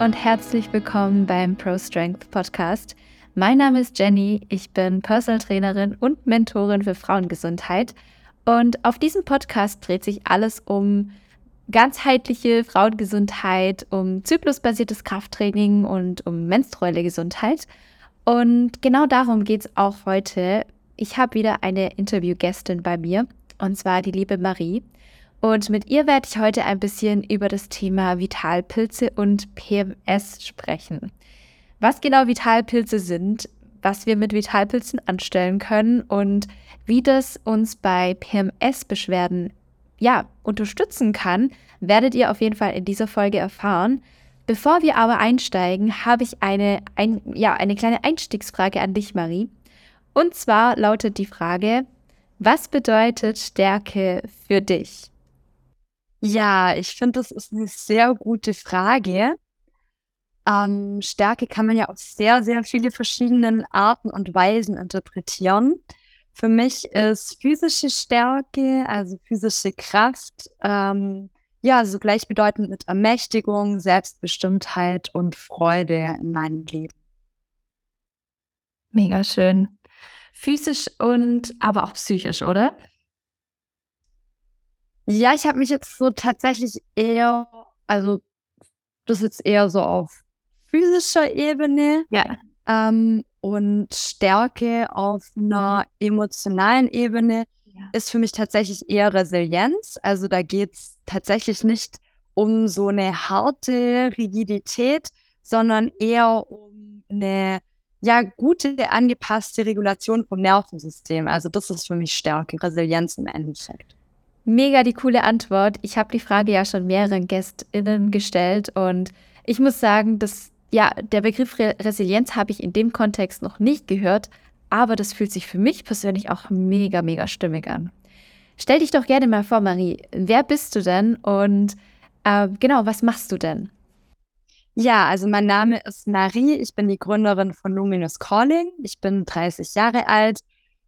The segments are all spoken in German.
Und herzlich willkommen beim Pro Strength Podcast. Mein Name ist Jenny, ich bin Personal Trainerin und Mentorin für Frauengesundheit. Und auf diesem Podcast dreht sich alles um ganzheitliche Frauengesundheit, um zyklusbasiertes Krafttraining und um menstruelle Gesundheit. Und genau darum geht es auch heute. Ich habe wieder eine Interviewgästin bei mir, und zwar die liebe Marie. Und mit ihr werde ich heute ein bisschen über das Thema Vitalpilze und PMS sprechen. Was genau Vitalpilze sind, was wir mit Vitalpilzen anstellen können und wie das uns bei PMS-Beschwerden ja, unterstützen kann, werdet ihr auf jeden Fall in dieser Folge erfahren. Bevor wir aber einsteigen, habe ich eine, ein, ja, eine kleine Einstiegsfrage an dich, Marie. Und zwar lautet die Frage, was bedeutet Stärke für dich? Ja, ich finde, das ist eine sehr gute Frage. Ähm, Stärke kann man ja auf sehr, sehr viele verschiedene Arten und Weisen interpretieren. Für mich ist physische Stärke, also physische Kraft, ähm, ja, so gleichbedeutend mit Ermächtigung, Selbstbestimmtheit und Freude in meinem Leben. Mega schön. Physisch und aber auch psychisch, oder? Ja, ich habe mich jetzt so tatsächlich eher, also das ist jetzt eher so auf physischer Ebene Ja. ähm, und Stärke auf einer emotionalen Ebene Ja. ist für mich tatsächlich eher Resilienz. Also da geht es tatsächlich nicht um so eine harte Rigidität, sondern eher um eine ja, gute, angepasste Regulation vom Nervensystem. Also das ist für mich Stärke, Resilienz im Endeffekt. Mega die coole Antwort. Ich habe die Frage ja schon mehreren GästInnen gestellt und ich muss sagen, dass ja, der Begriff Re Resilienz habe ich in dem Kontext noch nicht gehört, aber das fühlt sich für mich persönlich auch mega, mega stimmig an. Stell dich doch gerne mal vor, Marie. Wer bist du denn und äh, genau, was machst du denn? Ja, also mein Name ist Marie. Ich bin die Gründerin von Luminous Calling. Ich bin 30 Jahre alt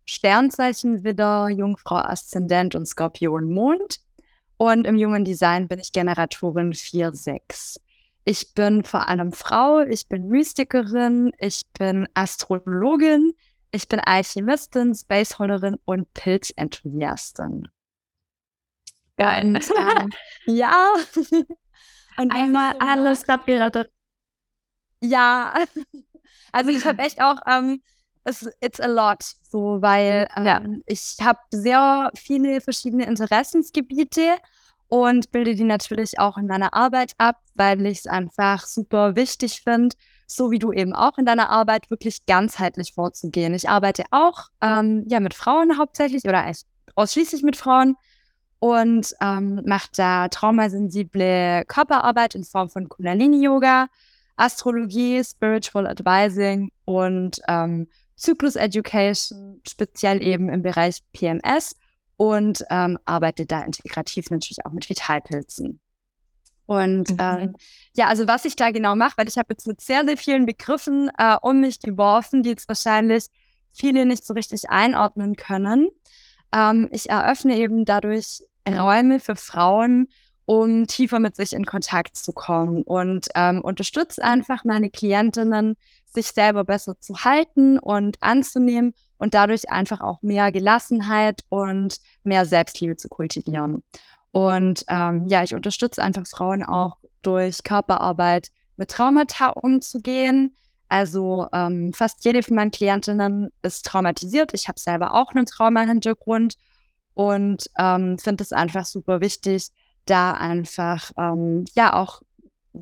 Sternzeichen Widder, Jungfrau Aszendent und Skorpion Mond. Und im Jungen Design bin ich Generatorin 4-6. Ich bin vor allem Frau, ich bin Mystikerin, ich bin Astrologin, ich bin Alchemistin, Spaceholderin und Pilzenthusiastin. Geil. Ähm, ja. Und einmal alles abgerattert. Ja. Also ich habe echt auch ähm, es, it's a lot, so, weil ähm, ja. ich habe sehr viele verschiedene Interessensgebiete und bilde die natürlich auch in meiner Arbeit ab, weil ich es einfach super wichtig finde, so wie du eben auch in deiner Arbeit wirklich ganzheitlich vorzugehen. Ich arbeite auch ähm, ja mit Frauen hauptsächlich oder ausschließlich mit Frauen und ähm, mache da traumasensible Körperarbeit in Form von Kundalini-Yoga, Astrologie, Spiritual Advising und ähm, Zyklus Education, speziell eben im Bereich PMS und ähm, arbeite da integrativ natürlich auch mit Vitalpilzen. Und mhm. ähm, ja, also was ich da genau mache, weil ich habe jetzt mit sehr, sehr vielen Begriffen äh, um mich geworfen, die jetzt wahrscheinlich viele nicht so richtig einordnen können. Ähm, ich eröffne eben dadurch Räume für Frauen, um tiefer mit sich in Kontakt zu kommen und ähm, unterstütze einfach meine Klientinnen sich selber besser zu halten und anzunehmen und dadurch einfach auch mehr Gelassenheit und mehr Selbstliebe zu kultivieren. Und ähm, ja, ich unterstütze einfach Frauen auch durch Körperarbeit mit Traumata umzugehen. Also ähm, fast jede von meinen Klientinnen ist traumatisiert. Ich habe selber auch einen Trauma-Hintergrund und ähm, finde es einfach super wichtig, da einfach ähm, ja auch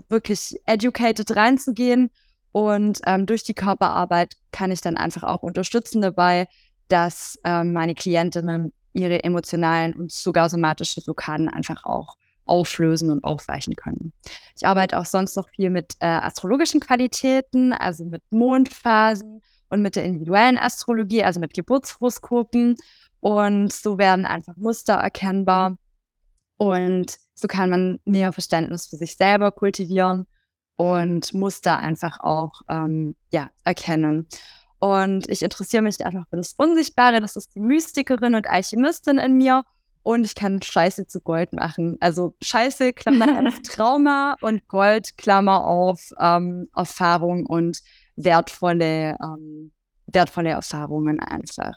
wirklich educated reinzugehen und ähm, durch die Körperarbeit kann ich dann einfach auch unterstützen dabei, dass ähm, meine Klientinnen ihre emotionalen und sogar somatische Blockaden einfach auch auflösen und aufweichen können. Ich arbeite auch sonst noch viel mit äh, astrologischen Qualitäten, also mit Mondphasen und mit der individuellen Astrologie, also mit Geburtshoroskopen. Und so werden einfach Muster erkennbar. Und so kann man mehr Verständnis für sich selber kultivieren und Muster einfach auch ähm, ja, erkennen. Und ich interessiere mich einfach für das Unsichtbare. Das ist die Mystikerin und Alchemistin in mir. und ich kann Scheiße zu Gold machen. Also Scheiße, Klammer auf Trauma und Gold, Klammer auf ähm, Erfahrung und wertvolle, ähm, wertvolle Erfahrungen einfach.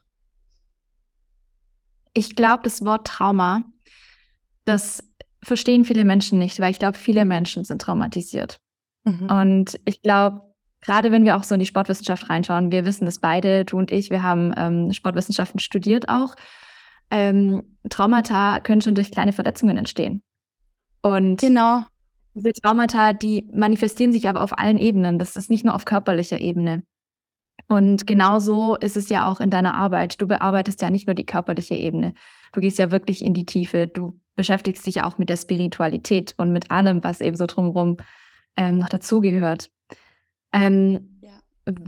Ich glaube, das Wort Trauma, das verstehen viele Menschen nicht, weil ich glaube, viele Menschen sind traumatisiert. Mhm. Und ich glaube, gerade wenn wir auch so in die Sportwissenschaft reinschauen, wir wissen das beide, du und ich, wir haben ähm, Sportwissenschaften studiert auch. Ähm, Traumata können schon durch kleine Verletzungen entstehen. Und genau. diese Traumata, die manifestieren sich aber auf allen Ebenen. Das ist nicht nur auf körperlicher Ebene. Und genauso ist es ja auch in deiner Arbeit. Du bearbeitest ja nicht nur die körperliche Ebene. Du gehst ja wirklich in die Tiefe. Du beschäftigst dich ja auch mit der Spiritualität und mit allem, was eben so drumherum ähm, noch dazugehört. Ähm, ja.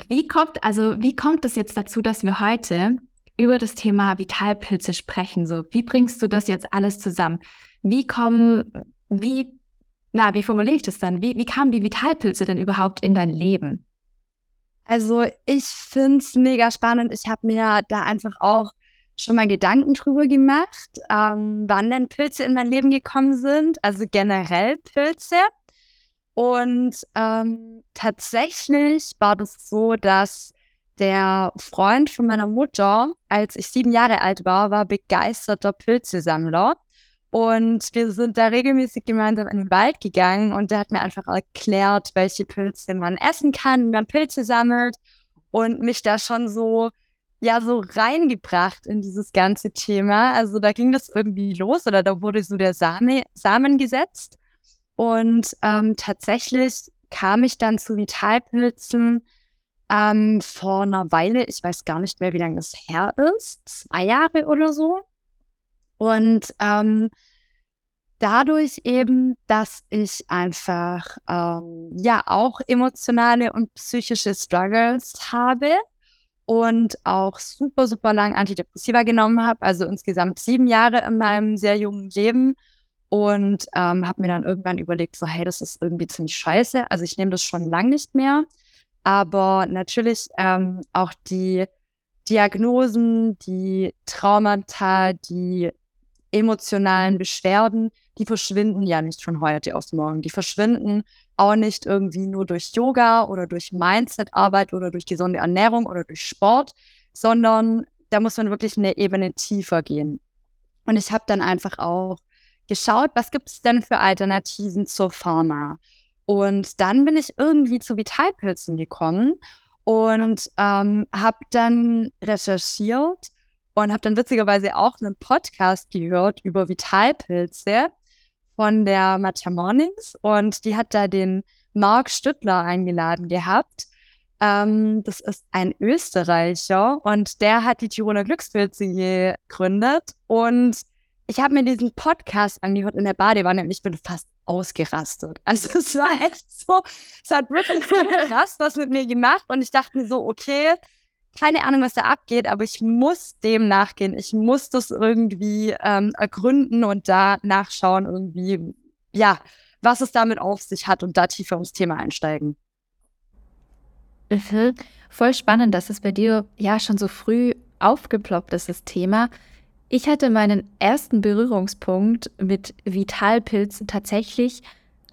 Wie kommt, also wie kommt es jetzt dazu, dass wir heute über das Thema Vitalpilze sprechen? So, wie bringst du das jetzt alles zusammen? Wie kommen, wie, na, wie formuliere ich das dann? Wie, wie kamen die Vitalpilze denn überhaupt in dein Leben? Also ich finde es mega spannend. Ich habe mir da einfach auch schon mal Gedanken drüber gemacht, ähm, wann denn Pilze in mein Leben gekommen sind. Also generell Pilze. Und ähm, tatsächlich war das so, dass der Freund von meiner Mutter, als ich sieben Jahre alt war, war begeisterter Pilzesammler. Und wir sind da regelmäßig gemeinsam in den Wald gegangen und der hat mir einfach erklärt, welche Pilze man essen kann, wie man Pilze sammelt und mich da schon so, ja, so reingebracht in dieses ganze Thema. Also da ging das irgendwie los oder da wurde so der Same, Samen gesetzt. Und ähm, tatsächlich kam ich dann zu Vitalpilzen ähm, vor einer Weile. Ich weiß gar nicht mehr, wie lange das her ist. Zwei Jahre oder so. Und ähm, dadurch eben, dass ich einfach ähm, ja auch emotionale und psychische Struggles habe und auch super, super lang Antidepressiva genommen habe, also insgesamt sieben Jahre in meinem sehr jungen Leben und ähm, habe mir dann irgendwann überlegt, so, hey, das ist irgendwie ziemlich scheiße. Also ich nehme das schon lang nicht mehr. Aber natürlich ähm, auch die Diagnosen, die Traumata, die emotionalen Beschwerden, die verschwinden ja nicht von heute auf morgen. Die verschwinden auch nicht irgendwie nur durch Yoga oder durch Mindset-Arbeit oder durch gesunde Ernährung oder durch Sport, sondern da muss man wirklich eine Ebene tiefer gehen. Und ich habe dann einfach auch geschaut, was gibt es denn für Alternativen zur Pharma? Und dann bin ich irgendwie zu Vitalpilzen gekommen und ähm, habe dann recherchiert und habe dann witzigerweise auch einen Podcast gehört über Vitalpilze von der Matcha Mornings und die hat da den Marc Stüttler eingeladen gehabt. Ähm, das ist ein Österreicher und der hat die Tiroler Glückspilze gegründet und ich habe mir diesen Podcast angehört in der Badewanne und ich bin fast ausgerastet. Also es war echt so, es hat wirklich krass was mit mir gemacht und ich dachte mir so, okay, keine Ahnung, was da abgeht, aber ich muss dem nachgehen. Ich muss das irgendwie ähm, ergründen und da nachschauen, irgendwie, ja, was es damit auf sich hat und da tiefer ins Thema einsteigen. Mhm. Voll spannend, dass es bei dir ja schon so früh aufgeploppt ist, das Thema. Ich hatte meinen ersten Berührungspunkt mit Vitalpilzen tatsächlich,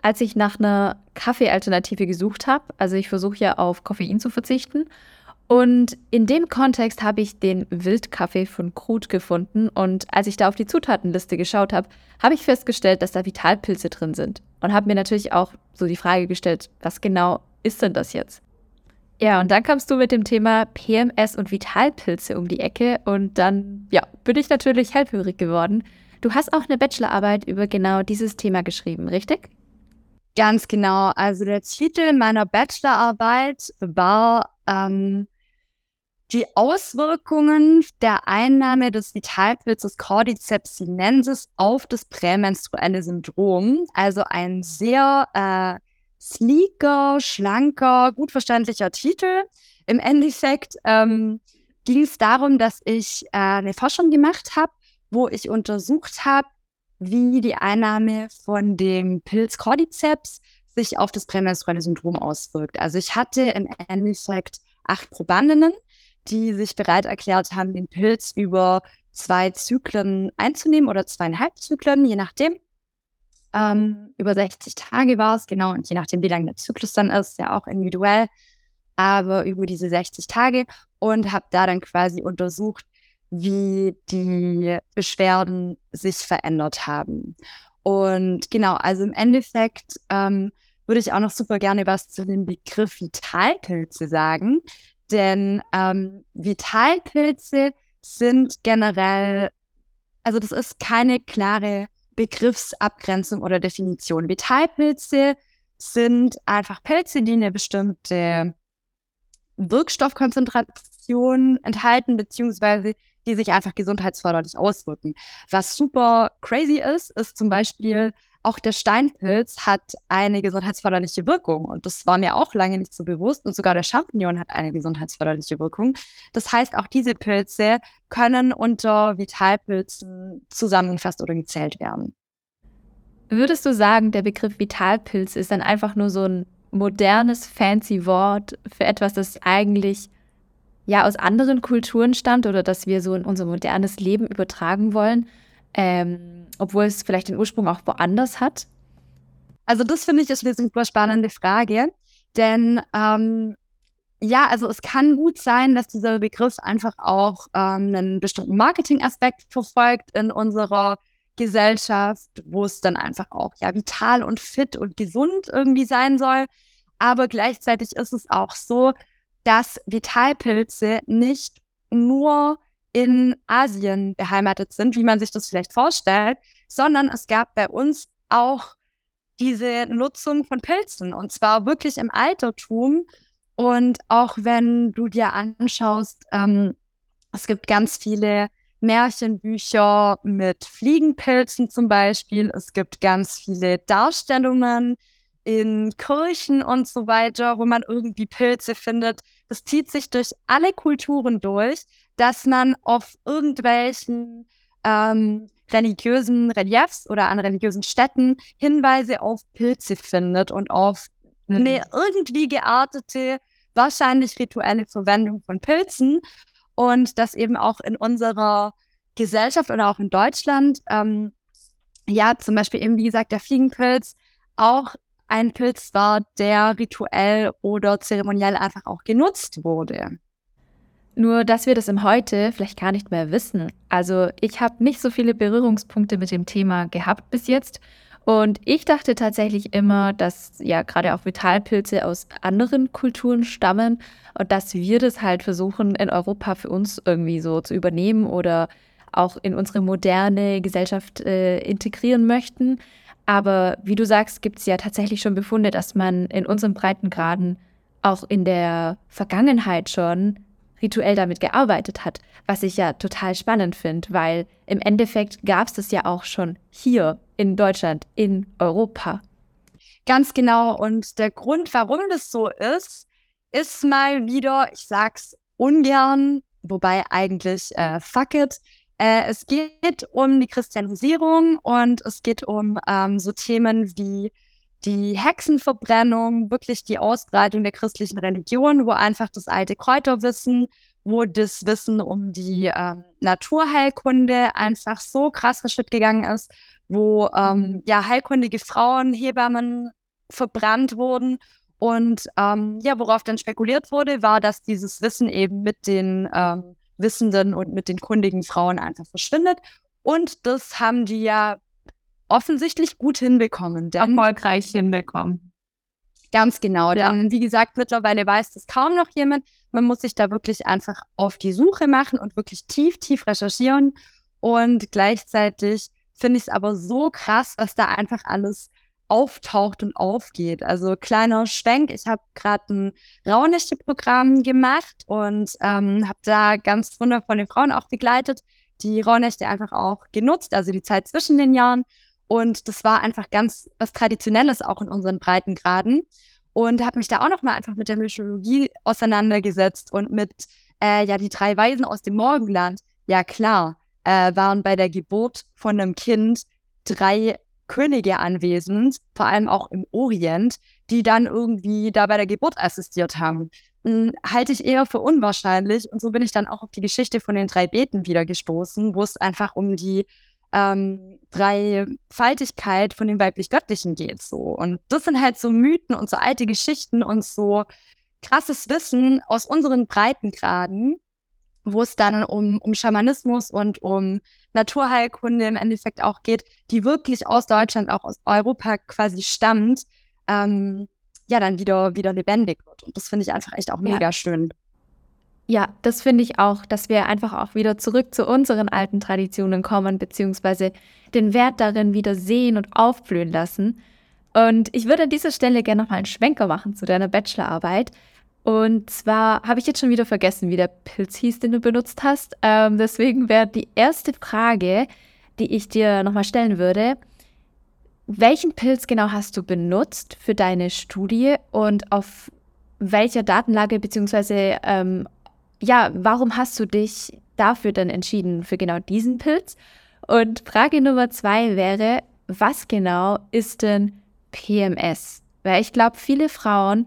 als ich nach einer Kaffeealternative gesucht habe. Also ich versuche ja auf Koffein zu verzichten. Und in dem Kontext habe ich den Wildkaffee von Krut gefunden. Und als ich da auf die Zutatenliste geschaut habe, habe ich festgestellt, dass da Vitalpilze drin sind. Und habe mir natürlich auch so die Frage gestellt, was genau ist denn das jetzt? Ja, und dann kamst du mit dem Thema PMS und Vitalpilze um die Ecke und dann, ja, bin ich natürlich hellhörig geworden. Du hast auch eine Bachelorarbeit über genau dieses Thema geschrieben, richtig? Ganz genau. Also der Titel meiner Bachelorarbeit war ähm, die Auswirkungen der Einnahme des Vitalpilzes Cordyceps sinensis auf das prämenstruelle Syndrom. Also ein sehr äh, sleeker, schlanker, gut verständlicher Titel. Im Endeffekt ähm, ging es darum, dass ich äh, eine Forschung gemacht habe, wo ich untersucht habe, wie die Einnahme von dem Pilz Cordyceps sich auf das prämenstruelle Syndrom auswirkt. Also ich hatte im Endeffekt acht Probandinnen, die sich bereit erklärt haben, den Pilz über zwei Zyklen einzunehmen oder zweieinhalb Zyklen, je nachdem. Ähm, über 60 Tage war es, genau, und je nachdem, wie lang der Zyklus dann ist, ja auch individuell, aber über diese 60 Tage und habe da dann quasi untersucht, wie die Beschwerden sich verändert haben. Und genau, also im Endeffekt ähm, würde ich auch noch super gerne was zu dem Begriff Vitalpilze sagen. Denn ähm, Vitalpilze sind generell, also das ist keine klare Begriffsabgrenzung oder Definition. Vitalpilze sind einfach Pilze, die eine bestimmte Wirkstoffkonzentration enthalten, beziehungsweise die sich einfach gesundheitsförderlich auswirken. Was super crazy ist, ist zum Beispiel auch der Steinpilz hat eine gesundheitsförderliche Wirkung. Und das war mir auch lange nicht so bewusst. Und sogar der Champignon hat eine gesundheitsförderliche Wirkung. Das heißt, auch diese Pilze können unter Vitalpilzen zusammengefasst oder gezählt werden. Würdest du sagen, der Begriff Vitalpilz ist dann einfach nur so ein modernes, fancy Wort für etwas, das eigentlich ja aus anderen Kulturen stammt oder das wir so in unser modernes Leben übertragen wollen, ähm, obwohl es vielleicht den Ursprung auch woanders hat? Also das finde ich ist eine super spannende Frage, denn ähm, ja, also es kann gut sein, dass dieser Begriff einfach auch ähm, einen bestimmten Marketingaspekt verfolgt in unserer Gesellschaft, wo es dann einfach auch ja vital und fit und gesund irgendwie sein soll. Aber gleichzeitig ist es auch so, dass Vitalpilze nicht nur in Asien beheimatet sind, wie man sich das vielleicht vorstellt, sondern es gab bei uns auch diese Nutzung von Pilzen und zwar wirklich im Altertum. Und auch wenn du dir anschaust, ähm, es gibt ganz viele Märchenbücher mit Fliegenpilzen zum Beispiel. Es gibt ganz viele Darstellungen in Kirchen und so weiter, wo man irgendwie Pilze findet. Das zieht sich durch alle Kulturen durch, dass man auf irgendwelchen ähm, religiösen Reliefs oder an religiösen Städten Hinweise auf Pilze findet und auf mhm. eine irgendwie geartete, wahrscheinlich rituelle Verwendung von Pilzen. Und das eben auch in unserer Gesellschaft oder auch in Deutschland, ähm, ja, zum Beispiel eben, wie gesagt, der Fliegenpilz auch ein Pilz war, der rituell oder zeremoniell einfach auch genutzt wurde. Nur, dass wir das im Heute vielleicht gar nicht mehr wissen. Also ich habe nicht so viele Berührungspunkte mit dem Thema gehabt bis jetzt. Und ich dachte tatsächlich immer, dass ja gerade auch Vitalpilze aus anderen Kulturen stammen und dass wir das halt versuchen in Europa für uns irgendwie so zu übernehmen oder auch in unsere moderne Gesellschaft äh, integrieren möchten. Aber wie du sagst, gibt es ja tatsächlich schon Befunde, dass man in unseren Breitengraden auch in der Vergangenheit schon rituell damit gearbeitet hat, was ich ja total spannend finde, weil im Endeffekt gab es das ja auch schon hier in Deutschland, in Europa. Ganz genau. Und der Grund, warum das so ist, ist mal wieder, ich sag's ungern, wobei eigentlich äh, fuck it, äh, es geht um die Christianisierung und es geht um ähm, so Themen wie die Hexenverbrennung, wirklich die Ausbreitung der christlichen Religion, wo einfach das alte Kräuterwissen, wo das Wissen um die ähm, Naturheilkunde einfach so krass verschütt gegangen ist, wo ähm, ja heilkundige Frauen, Hebammen verbrannt wurden. Und ähm, ja, worauf dann spekuliert wurde, war, dass dieses Wissen eben mit den ähm, wissenden und mit den kundigen Frauen einfach verschwindet. Und das haben die ja offensichtlich gut hinbekommen. Erfolgreich hinbekommen. Ganz genau. Ja. Denn wie gesagt, mittlerweile weiß das kaum noch jemand. Man muss sich da wirklich einfach auf die Suche machen und wirklich tief, tief recherchieren. Und gleichzeitig finde ich es aber so krass, was da einfach alles auftaucht und aufgeht. Also kleiner Schwenk, ich habe gerade ein Rauhnächte-Programm gemacht und ähm, habe da ganz wundervolle Frauen auch begleitet, die Rauhnächte einfach auch genutzt, also die Zeit zwischen den Jahren. Und das war einfach ganz was Traditionelles auch in unseren Breitengraden. Und habe mich da auch nochmal einfach mit der Mythologie auseinandergesetzt und mit, äh, ja, die drei Weisen aus dem Morgenland. Ja, klar, äh, waren bei der Geburt von einem Kind drei Könige anwesend, vor allem auch im Orient, die dann irgendwie da bei der Geburt assistiert haben. hm, halte ich eher für unwahrscheinlich. Und so bin ich dann auch auf die Geschichte von den drei Beten wieder gestoßen, wo es einfach um die ähm, Dreifaltigkeit von dem weiblich-göttlichen geht. So. Und das sind halt so Mythen und so alte Geschichten und so krasses Wissen aus unseren Breitengraden, wo es dann um, um Schamanismus und um Naturheilkunde im Endeffekt auch geht, die wirklich aus Deutschland, auch aus Europa quasi stammt, ähm, ja, dann wieder, wieder lebendig wird. Und das finde ich einfach echt auch mega ja. schön. Ja, das finde ich auch, dass wir einfach auch wieder zurück zu unseren alten Traditionen kommen, beziehungsweise den Wert darin wieder sehen und aufblühen lassen. Und ich würde an dieser Stelle gerne nochmal einen Schwenker machen zu deiner Bachelorarbeit. Und zwar habe ich jetzt schon wieder vergessen, wie der Pilz hieß, den du benutzt hast. Ähm, deswegen wäre die erste Frage, die ich dir nochmal stellen würde, welchen Pilz genau hast du benutzt für deine Studie und auf welcher Datenlage beziehungsweise ähm, ja, warum hast du dich dafür dann entschieden, für genau diesen Pilz? Und Frage Nummer zwei wäre, was genau ist denn PMS? Weil ich glaube, viele Frauen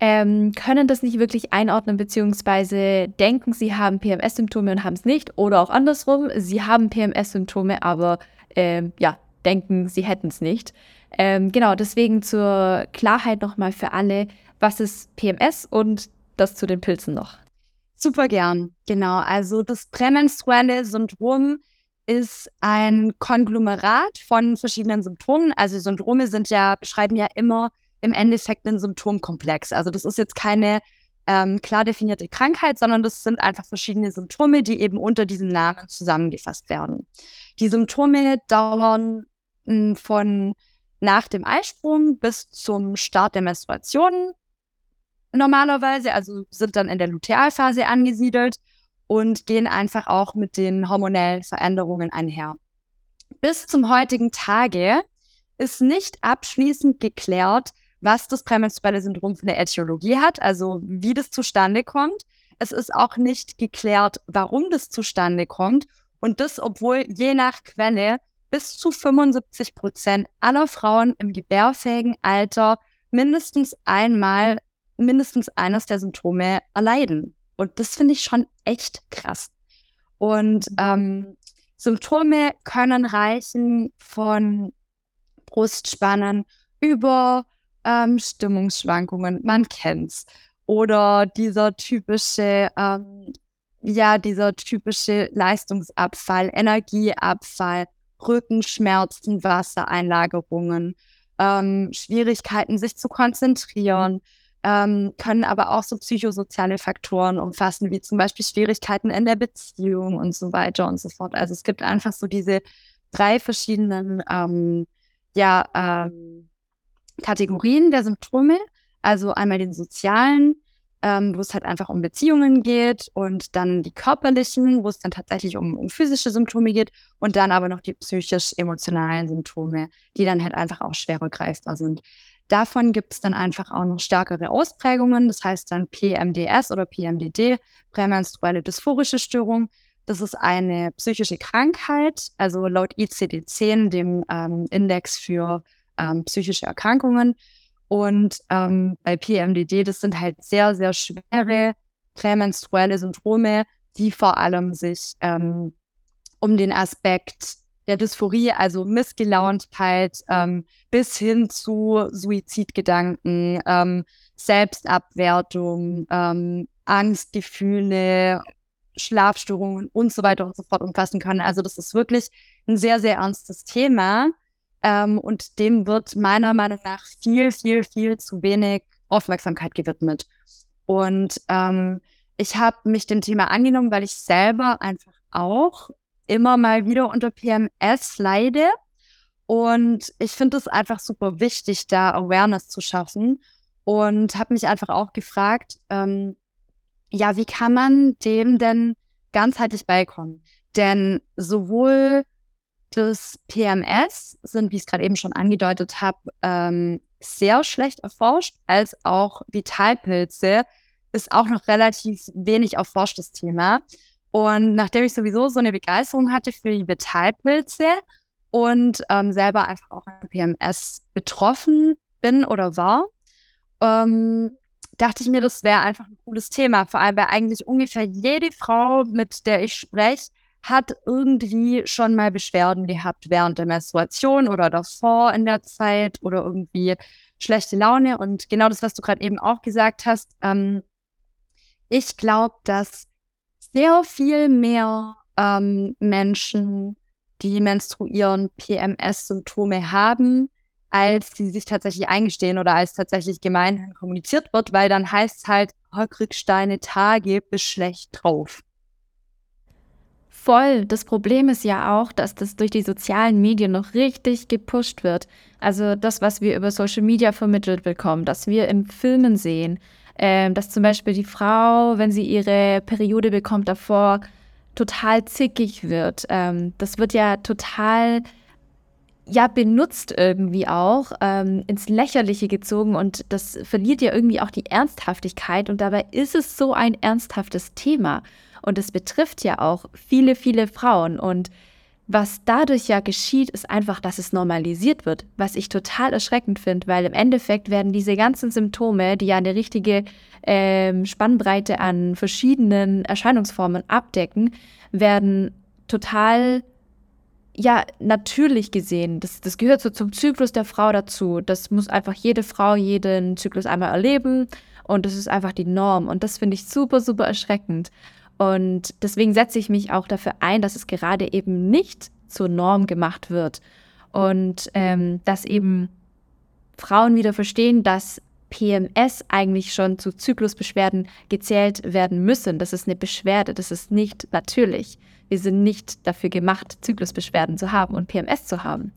ähm, können das nicht wirklich einordnen, beziehungsweise denken, sie haben PMS-Symptome und haben es nicht. Oder auch andersrum, sie haben PMS-Symptome, aber ähm, ja, denken, sie hätten es nicht. Ähm, genau, deswegen zur Klarheit nochmal für alle, was ist PMS und das zu den Pilzen noch. Super gern, genau. Also das prämenstruelle Syndrom ist ein Konglomerat von verschiedenen Symptomen. Also Syndrome sind ja, beschreiben ja immer im Endeffekt einen Symptomkomplex. Also das ist jetzt keine ähm, klar definierte Krankheit, sondern das sind einfach verschiedene Symptome, die eben unter diesem Namen zusammengefasst werden. Die Symptome dauern hm, von nach dem Eisprung bis zum Start der Menstruation normalerweise, also sind dann in der Lutealphase angesiedelt und gehen einfach auch mit den hormonellen Veränderungen einher. Bis zum heutigen Tage ist nicht abschließend geklärt, was das prämenstruelle Syndrom für eine Ätiologie hat, also wie das zustande kommt. Es ist auch nicht geklärt, warum das zustande kommt. Und das, obwohl je nach Quelle bis zu 75 Prozent aller Frauen im gebärfähigen Alter mindestens einmal mindestens eines der Symptome erleiden. Und das finde ich schon echt krass. Und mhm. ähm, Symptome können reichen von Brustspannen über ähm, Stimmungsschwankungen, man kennt's. Oder dieser typische, ähm, ja, dieser typische Leistungsabfall, Energieabfall, Rückenschmerzen, Wassereinlagerungen, ähm, Schwierigkeiten, sich zu konzentrieren, ähm, können aber auch so psychosoziale Faktoren umfassen, wie zum Beispiel Schwierigkeiten in der Beziehung und so weiter und so fort. Also es gibt einfach so diese drei verschiedenen ähm, ja, ähm, Kategorien der Symptome. Also einmal den sozialen, ähm, wo es halt einfach um Beziehungen geht und dann die körperlichen, wo es dann tatsächlich um, um physische Symptome geht und dann aber noch die psychisch-emotionalen Symptome, die dann halt einfach auch schwerer greifbar sind. Davon gibt es dann einfach auch noch stärkere Ausprägungen, das heißt dann PMDS oder PMDD, prämenstruelle dysphorische Störung. Das ist eine psychische Krankheit, also laut ICD-10, dem ähm, Index für ähm, psychische Erkrankungen. Und ähm, bei PMDD, das sind halt sehr, sehr schwere prämenstruelle Syndrome, die vor allem sich ähm, um den Aspekt der Dysphorie, also Missgelauntheit, ähm, bis hin zu Suizidgedanken, ähm, Selbstabwertung, ähm, Angstgefühle, Schlafstörungen und so weiter und so fort umfassen können. Also das ist wirklich ein sehr, sehr ernstes Thema. Ähm, und dem wird meiner Meinung nach viel, viel, viel zu wenig Aufmerksamkeit gewidmet. Und ähm, ich habe mich dem Thema angenommen, weil ich selber einfach auch immer mal wieder unter PMS leide. Und ich finde es einfach super wichtig, da Awareness zu schaffen. Und habe mich einfach auch gefragt, ähm, ja, wie kann man dem denn ganzheitlich beikommen? Denn sowohl das PMS sind, wie ich es gerade eben schon angedeutet habe, ähm, sehr schlecht erforscht, als auch Vitalpilze ist auch noch relativ wenig erforschtes Thema. Und nachdem ich sowieso so eine Begeisterung hatte für die Vitalpilze und ähm, selber einfach auch an PMS betroffen bin oder war, ähm, dachte ich mir, das wäre einfach ein cooles Thema. Vor allem, weil eigentlich ungefähr jede Frau, mit der ich spreche, hat irgendwie schon mal Beschwerden gehabt während der Menstruation oder davor in der Zeit oder irgendwie schlechte Laune. Und genau das, was du gerade eben auch gesagt hast, ähm, ich glaube, dass sehr viel mehr ähm, Menschen, die menstruieren, PMS-Symptome haben, als sie sich tatsächlich eingestehen oder als tatsächlich gemeinhin kommuniziert wird, weil dann heißt es halt, oh, kriegst deine Tage, bist schlecht drauf. Voll. Das Problem ist ja auch, dass das durch die sozialen Medien noch richtig gepusht wird. Also das, was wir über Social Media vermittelt bekommen, dass wir im Filmen sehen, äh, dass zum Beispiel die Frau, wenn sie ihre Periode bekommt, davor total zickig wird. Ähm, das wird ja total ja benutzt irgendwie auch ähm, ins Lächerliche gezogen und das verliert ja irgendwie auch die Ernsthaftigkeit und dabei ist es so ein ernsthaftes Thema. Und es betrifft ja auch viele, viele Frauen. Und was dadurch ja geschieht, ist einfach, dass es normalisiert wird, was ich total erschreckend finde, weil im Endeffekt werden diese ganzen Symptome, die ja eine richtige ähm, Spannbreite an verschiedenen Erscheinungsformen abdecken, werden total ja, natürlich gesehen. Das, das gehört so zum Zyklus der Frau dazu. Das muss einfach jede Frau jeden Zyklus einmal erleben und das ist einfach die Norm. Und das finde ich super, super erschreckend. Und deswegen setze ich mich auch dafür ein, dass es gerade eben nicht zur Norm gemacht wird. Und ähm, dass eben Frauen wieder verstehen, dass PMS eigentlich schon zu Zyklusbeschwerden gezählt werden müssen. Das ist eine Beschwerde, das ist nicht natürlich. Wir sind nicht dafür gemacht, Zyklusbeschwerden zu haben und PMS zu haben.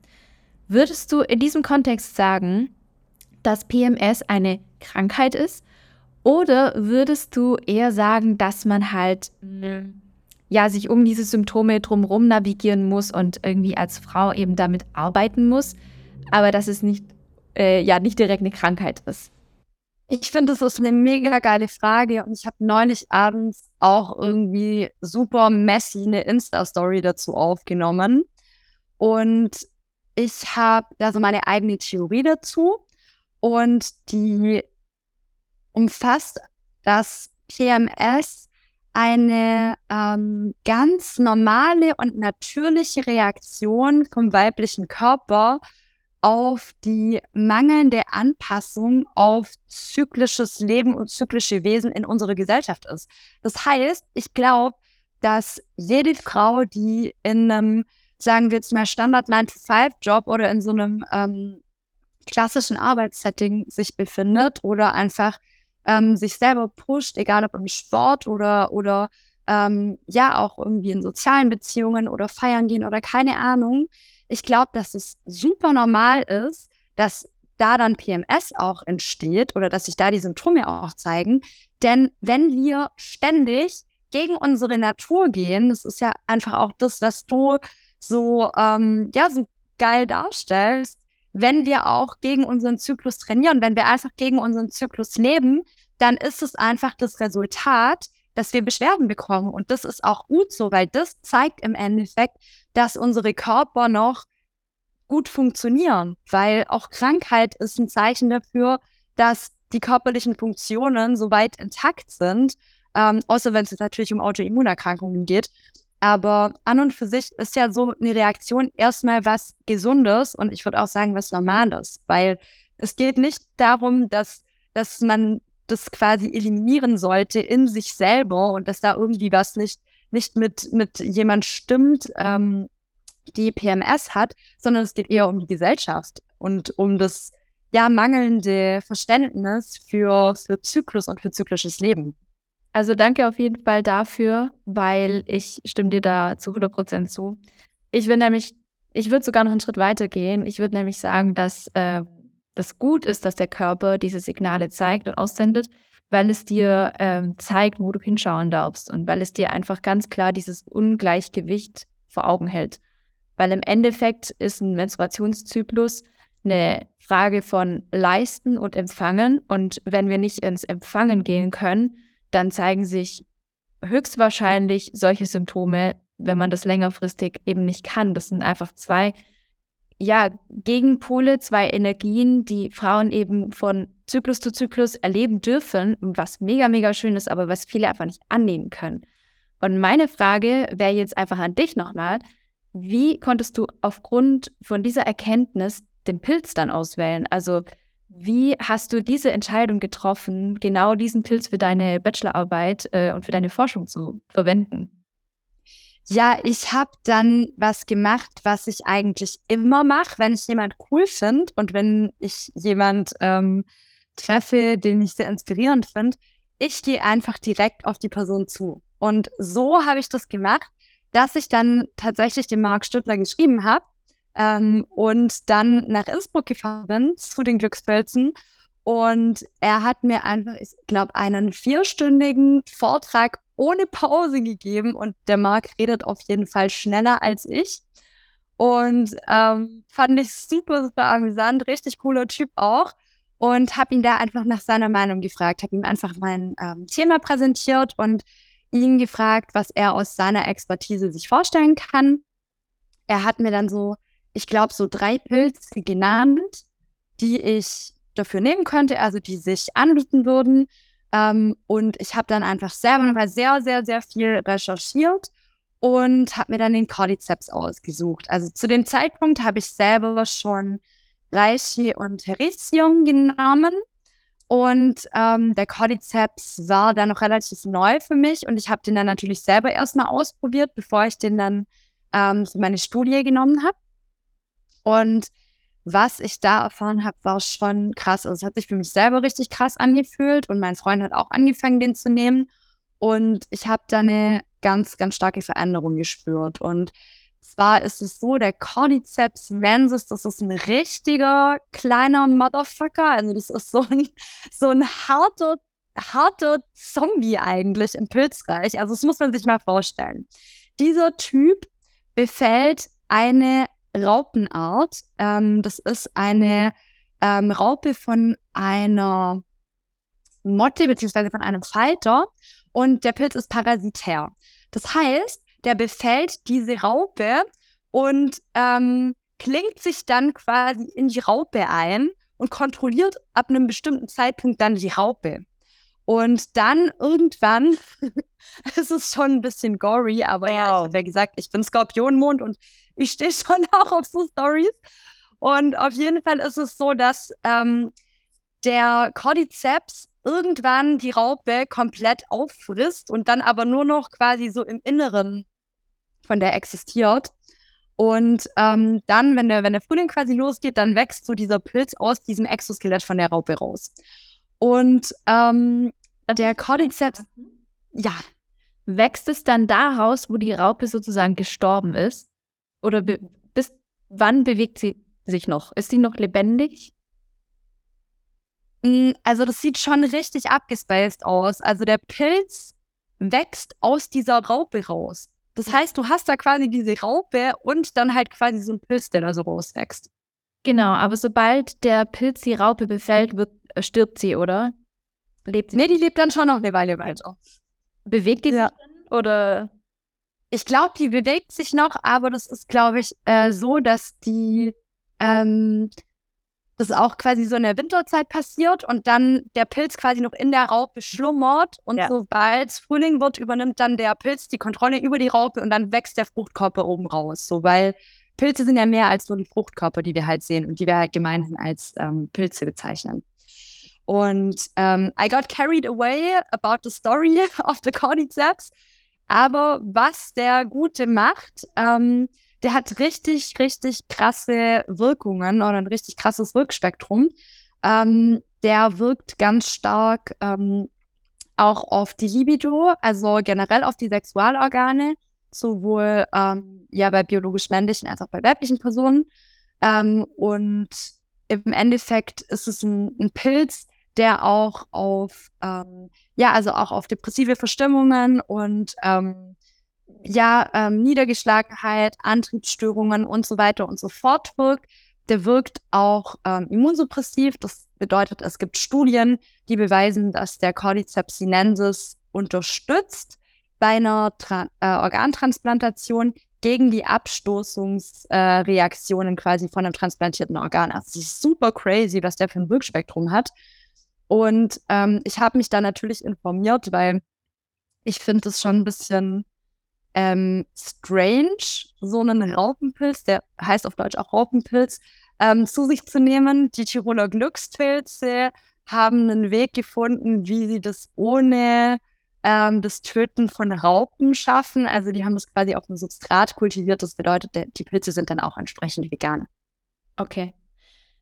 Würdest du in diesem Kontext sagen, dass PMS eine Krankheit ist oder würdest du eher sagen, dass man halt ja sich um diese Symptome drumherum navigieren muss und irgendwie als Frau eben damit arbeiten muss, aber dass es nicht äh, ja nicht direkt eine Krankheit ist? Ich finde, das ist eine mega geile Frage und ich habe neulich abends auch irgendwie super messy eine Insta-Story dazu aufgenommen und ich habe da so meine eigene Theorie dazu und die umfasst das PMS eine ähm, ganz normale und natürliche Reaktion vom weiblichen Körper auf die mangelnde Anpassung auf zyklisches Leben und zyklische Wesen in unserer Gesellschaft ist. Das heißt, ich glaube, dass jede Frau, die in einem, sagen wir jetzt mal, Standard 9-to-5-Job oder in so einem ähm, klassischen Arbeitssetting sich befindet oder einfach ähm, sich selber pusht, egal ob im Sport oder, oder ähm, ja auch irgendwie in sozialen Beziehungen oder feiern gehen oder keine Ahnung. Ich glaube, dass es super normal ist, dass da dann PMS auch entsteht oder dass sich da die Symptome auch zeigen. Denn wenn wir ständig gegen unsere Natur gehen, das ist ja einfach auch das, was du so, ähm, ja, so geil darstellst, wenn wir auch gegen unseren Zyklus trainieren, wenn wir einfach gegen unseren Zyklus leben, dann ist es einfach das Resultat, dass wir Beschwerden bekommen. Und das ist auch gut so, weil das zeigt im Endeffekt, dass unsere Körper noch gut funktionieren, weil auch Krankheit ist ein Zeichen dafür, dass die körperlichen Funktionen soweit intakt sind, ähm, außer wenn es natürlich um Autoimmunerkrankungen geht. Aber an und für sich ist ja so eine Reaktion erstmal was Gesundes und ich würde auch sagen, was Normales, weil es geht nicht darum, dass, dass man das quasi eliminieren sollte in sich selber und dass da irgendwie was nicht, nicht mit, mit jemand stimmt, ähm, die PMS hat, sondern es geht eher um die Gesellschaft und um das ja mangelnde Verständnis für, für Zyklus und für zyklisches Leben. Also danke auf jeden Fall dafür, weil ich stimme dir da zu 100 Prozent zu. Ich will nämlich, ich würde sogar noch einen Schritt weiter gehen. Ich würde nämlich sagen, dass äh, das gut ist, dass der Körper diese Signale zeigt und aussendet, weil es dir ähm, zeigt, wo du hinschauen darfst und weil es dir einfach ganz klar dieses Ungleichgewicht vor Augen hält. Weil im Endeffekt ist ein Menstruationszyklus eine Frage von Leisten und Empfangen. Und wenn wir nicht ins Empfangen gehen können, dann zeigen sich höchstwahrscheinlich solche Symptome, wenn man das längerfristig eben nicht kann. Das sind einfach zwei ja, Gegenpole, zwei Energien, die Frauen eben von Zyklus zu Zyklus erleben dürfen, was mega, mega schön ist, aber was viele einfach nicht annehmen können. Und meine Frage wäre jetzt einfach an dich nochmal, wie konntest du aufgrund von dieser Erkenntnis den Pilz dann auswählen? Also wie hast du diese Entscheidung getroffen, genau diesen Pilz für deine Bachelorarbeit äh, und für deine Forschung zu verwenden? Ja, ich habe dann was gemacht, was ich eigentlich immer mache, wenn ich jemand cool finde und wenn ich jemand ähm, treffe, den ich sehr inspirierend finde. Ich gehe einfach direkt auf die Person zu. Und so habe ich das gemacht, dass ich dann tatsächlich dem Marc Stüttler geschrieben habe ähm, und dann nach Innsbruck gefahren bin zu den Glückspilzen. Und er hat mir einfach, ich glaube, einen vierstündigen Vortrag ohne Pause gegeben und der Marc redet auf jeden Fall schneller als ich. Und ähm, fand ich super, super amüsant, richtig cooler Typ auch. Und habe ihn da einfach nach seiner Meinung gefragt, habe ihm einfach mein ähm, Thema präsentiert und ihn gefragt, was er aus seiner Expertise sich vorstellen kann. Er hat mir dann so, ich glaube, so drei Pilze genannt, die ich dafür nehmen könnte, also die sich anbieten würden. Ähm, und ich habe dann einfach selber mal sehr, sehr, sehr viel recherchiert und habe mir dann den Cordyceps ausgesucht. Also zu dem Zeitpunkt habe ich selber schon Reishi und Hericium genommen. Und ähm, der Cordyceps war dann noch relativ neu für mich und ich habe den dann natürlich selber erstmal ausprobiert, bevor ich den dann ähm, für meine Studie genommen habe. Und was ich da erfahren habe, war schon krass. Also es hat sich für mich selber richtig krass angefühlt und mein Freund hat auch angefangen, den zu nehmen. Und ich habe da eine ganz, ganz starke Veränderung gespürt. Und zwar ist es so, der Cordyceps mensis, das ist ein richtiger kleiner Motherfucker. Also das ist so ein, so ein harter, harter Zombie eigentlich im Pilzreich. Also das muss man sich mal vorstellen. Dieser Typ befällt eine Raupenart. Ähm, das ist eine ähm, Raupe von einer Motte beziehungsweise von einem Falter und der Pilz ist parasitär. Das heißt, der befällt diese Raupe und ähm, klingt sich dann quasi in die Raupe ein und kontrolliert ab einem bestimmten Zeitpunkt dann die Raupe. Und dann irgendwann, es ist schon ein bisschen gory, aber ja, wie gesagt, ich bin Skorpionmond und ich stehe schon auch auf so Stories. Und auf jeden Fall ist es so, dass ähm, der Cordyceps irgendwann die Raupe komplett auffrisst und dann aber nur noch quasi so im Inneren von der existiert. Und ähm, dann, wenn der, wenn der Frühling quasi losgeht, dann wächst so dieser Pilz aus diesem Exoskelett von der Raupe raus. Und ähm, der Cordyceps, ja. Wächst es dann daraus, wo die Raupe sozusagen gestorben ist? Oder bis wann bewegt sie sich noch? Ist sie noch lebendig? Hm, also das sieht schon richtig abgespaced aus. Also der Pilz wächst aus dieser Raupe raus. Das heißt, du hast da quasi diese Raupe und dann halt quasi so ein Pilz, der da so rauswächst. Genau, aber sobald der Pilz die Raupe befällt, wird, äh, stirbt sie, oder? Lebt sie? Nee, die lebt dann schon noch eine Weile weiter. Bewegt die ja. sich dann, oder? Ich glaube, die bewegt sich noch, aber das ist, glaube ich, äh, so, dass die ähm, das auch quasi so in der Winterzeit passiert und dann der Pilz quasi noch in der Raupe schlummert und ja. sobald Frühling wird, übernimmt dann der Pilz die Kontrolle über die Raupe und dann wächst der Fruchtkörper oben raus. So, weil Pilze sind ja mehr als nur die Fruchtkörper, die wir halt sehen und die wir halt gemeinhin als ähm, Pilze bezeichnen. Und ähm, I got carried away about the story of the Cordyceps. Aber was der Gute macht, ähm, der hat richtig, richtig krasse Wirkungen oder ein richtig krasses Wirkspektrum. Ähm, der wirkt ganz stark ähm, auch auf die Libido, also generell auf die Sexualorgane, sowohl ähm, ja bei biologisch männlichen als auch bei weiblichen Personen. Ähm, und im Endeffekt ist es ein, ein Pilz, der auch auf, ähm, ja, also auch auf depressive Verstimmungen und ähm, ja, ähm, Niedergeschlagenheit, Antriebsstörungen und so weiter und so fort wirkt. Der wirkt auch ähm, immunsuppressiv. Das bedeutet, es gibt Studien, die beweisen, dass der Cordyceps sinensis unterstützt bei einer Tra äh, Organtransplantation gegen die Abstoßungsreaktionen äh, quasi von einem transplantierten Organ. Also es ist super crazy, was der für ein Wirkspektrum hat. Und ähm, ich habe mich da natürlich informiert, weil ich finde es schon ein bisschen ähm, strange, so einen Raupenpilz, der heißt auf Deutsch auch Raupenpilz, ähm, zu sich zu nehmen. Die Tiroler Glückspilze haben einen Weg gefunden, wie sie das ohne ähm, das Töten von Raupen schaffen. Also die haben das quasi auf einem Substrat kultiviert. Das bedeutet, die Pilze sind dann auch entsprechend vegan. Okay.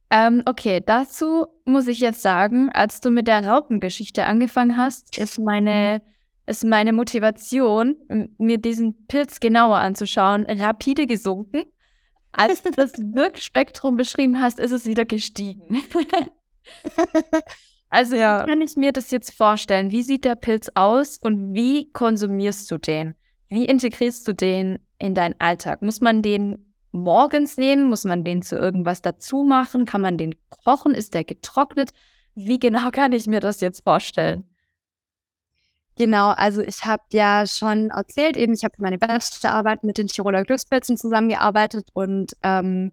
Ähm, okay, dazu muss ich jetzt sagen, als du mit der Raupengeschichte angefangen hast, ist meine, ist meine Motivation, mir diesen Pilz genauer anzuschauen, rapide gesunken. Als du das Wirkspektrum beschrieben hast, ist es wieder gestiegen. Also ja. wie kann ich mir das jetzt vorstellen? Wie sieht der Pilz aus und wie konsumierst du den? Wie integrierst du den in deinen Alltag? Muss man den morgens nehmen? Muss man den zu irgendwas dazu machen? Kann man den kochen? Ist der getrocknet? Wie genau kann ich mir das jetzt vorstellen? Genau, also ich habe ja schon erzählt, eben ich habe meine Bachelorarbeit mit den Tiroler Glückspilzen zusammengearbeitet und ähm,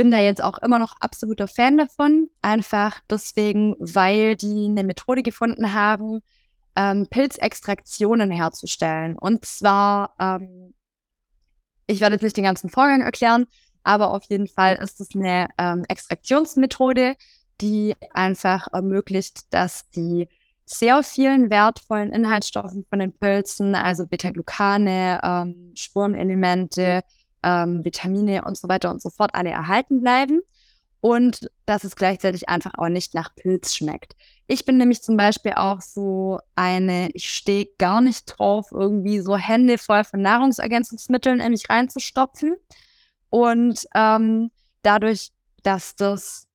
bin da jetzt auch immer noch absoluter Fan davon. Einfach deswegen, weil die eine Methode gefunden haben, ähm, Pilzextraktionen herzustellen. Und zwar, ähm, ich werde jetzt nicht den ganzen Vorgang erklären, aber auf jeden Fall ist es eine ähm, Extraktionsmethode, die einfach ermöglicht, dass die sehr vielen wertvollen Inhaltsstoffen von den Pilzen, also Beta-Glucane, ähm, Spurenelemente, ähm, Vitamine und so weiter und so fort alle erhalten bleiben und dass es gleichzeitig einfach auch nicht nach Pilz schmeckt. Ich bin nämlich zum Beispiel auch so eine, ich stehe gar nicht drauf, irgendwie so Hände voll von Nahrungsergänzungsmitteln in mich reinzustopfen. Und ähm, dadurch, dass das,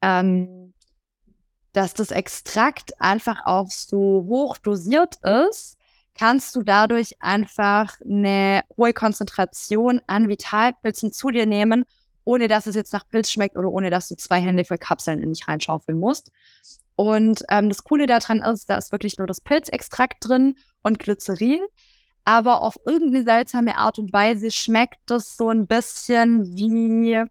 ähm, dass das Extrakt einfach auch so hoch dosiert ist, kannst du dadurch einfach eine hohe Konzentration an Vitalpilzen zu dir nehmen, ohne dass es jetzt nach Pilz schmeckt oder ohne dass du zwei Hände voll Kapseln in dich reinschaufeln musst. Und ähm, das Coole daran ist, da ist wirklich nur das Pilzextrakt drin und Glycerin. Aber auf irgendeine seltsame Art und Weise schmeckt das so ein bisschen wie,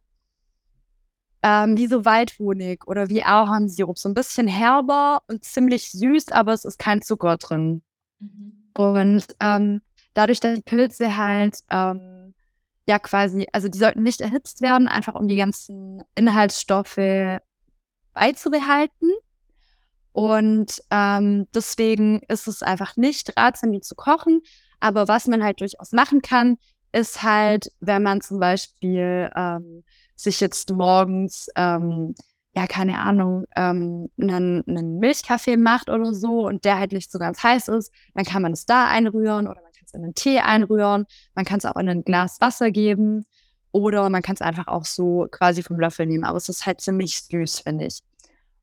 ähm, wie so Waldhonig oder wie Ahornsirup. So ein bisschen herber und ziemlich süß, aber es ist kein Zucker drin. Mhm. Und ähm, dadurch, dass die Pilze halt ähm, ja quasi, also die sollten nicht erhitzt werden, einfach um die ganzen Inhaltsstoffe beizubehalten. Und ähm, deswegen ist es einfach nicht ratsam, die zu kochen. Aber was man halt durchaus machen kann, ist halt, wenn man zum Beispiel ähm, sich jetzt morgens ähm, ja, keine Ahnung, ähm, einen, einen Milchkaffee macht oder so und der halt nicht so ganz heiß ist, dann kann man es da einrühren oder man kann es in einen Tee einrühren, man kann es auch in ein Glas Wasser geben oder man kann es einfach auch so quasi vom Löffel nehmen. Aber es ist halt ziemlich süß, finde ich.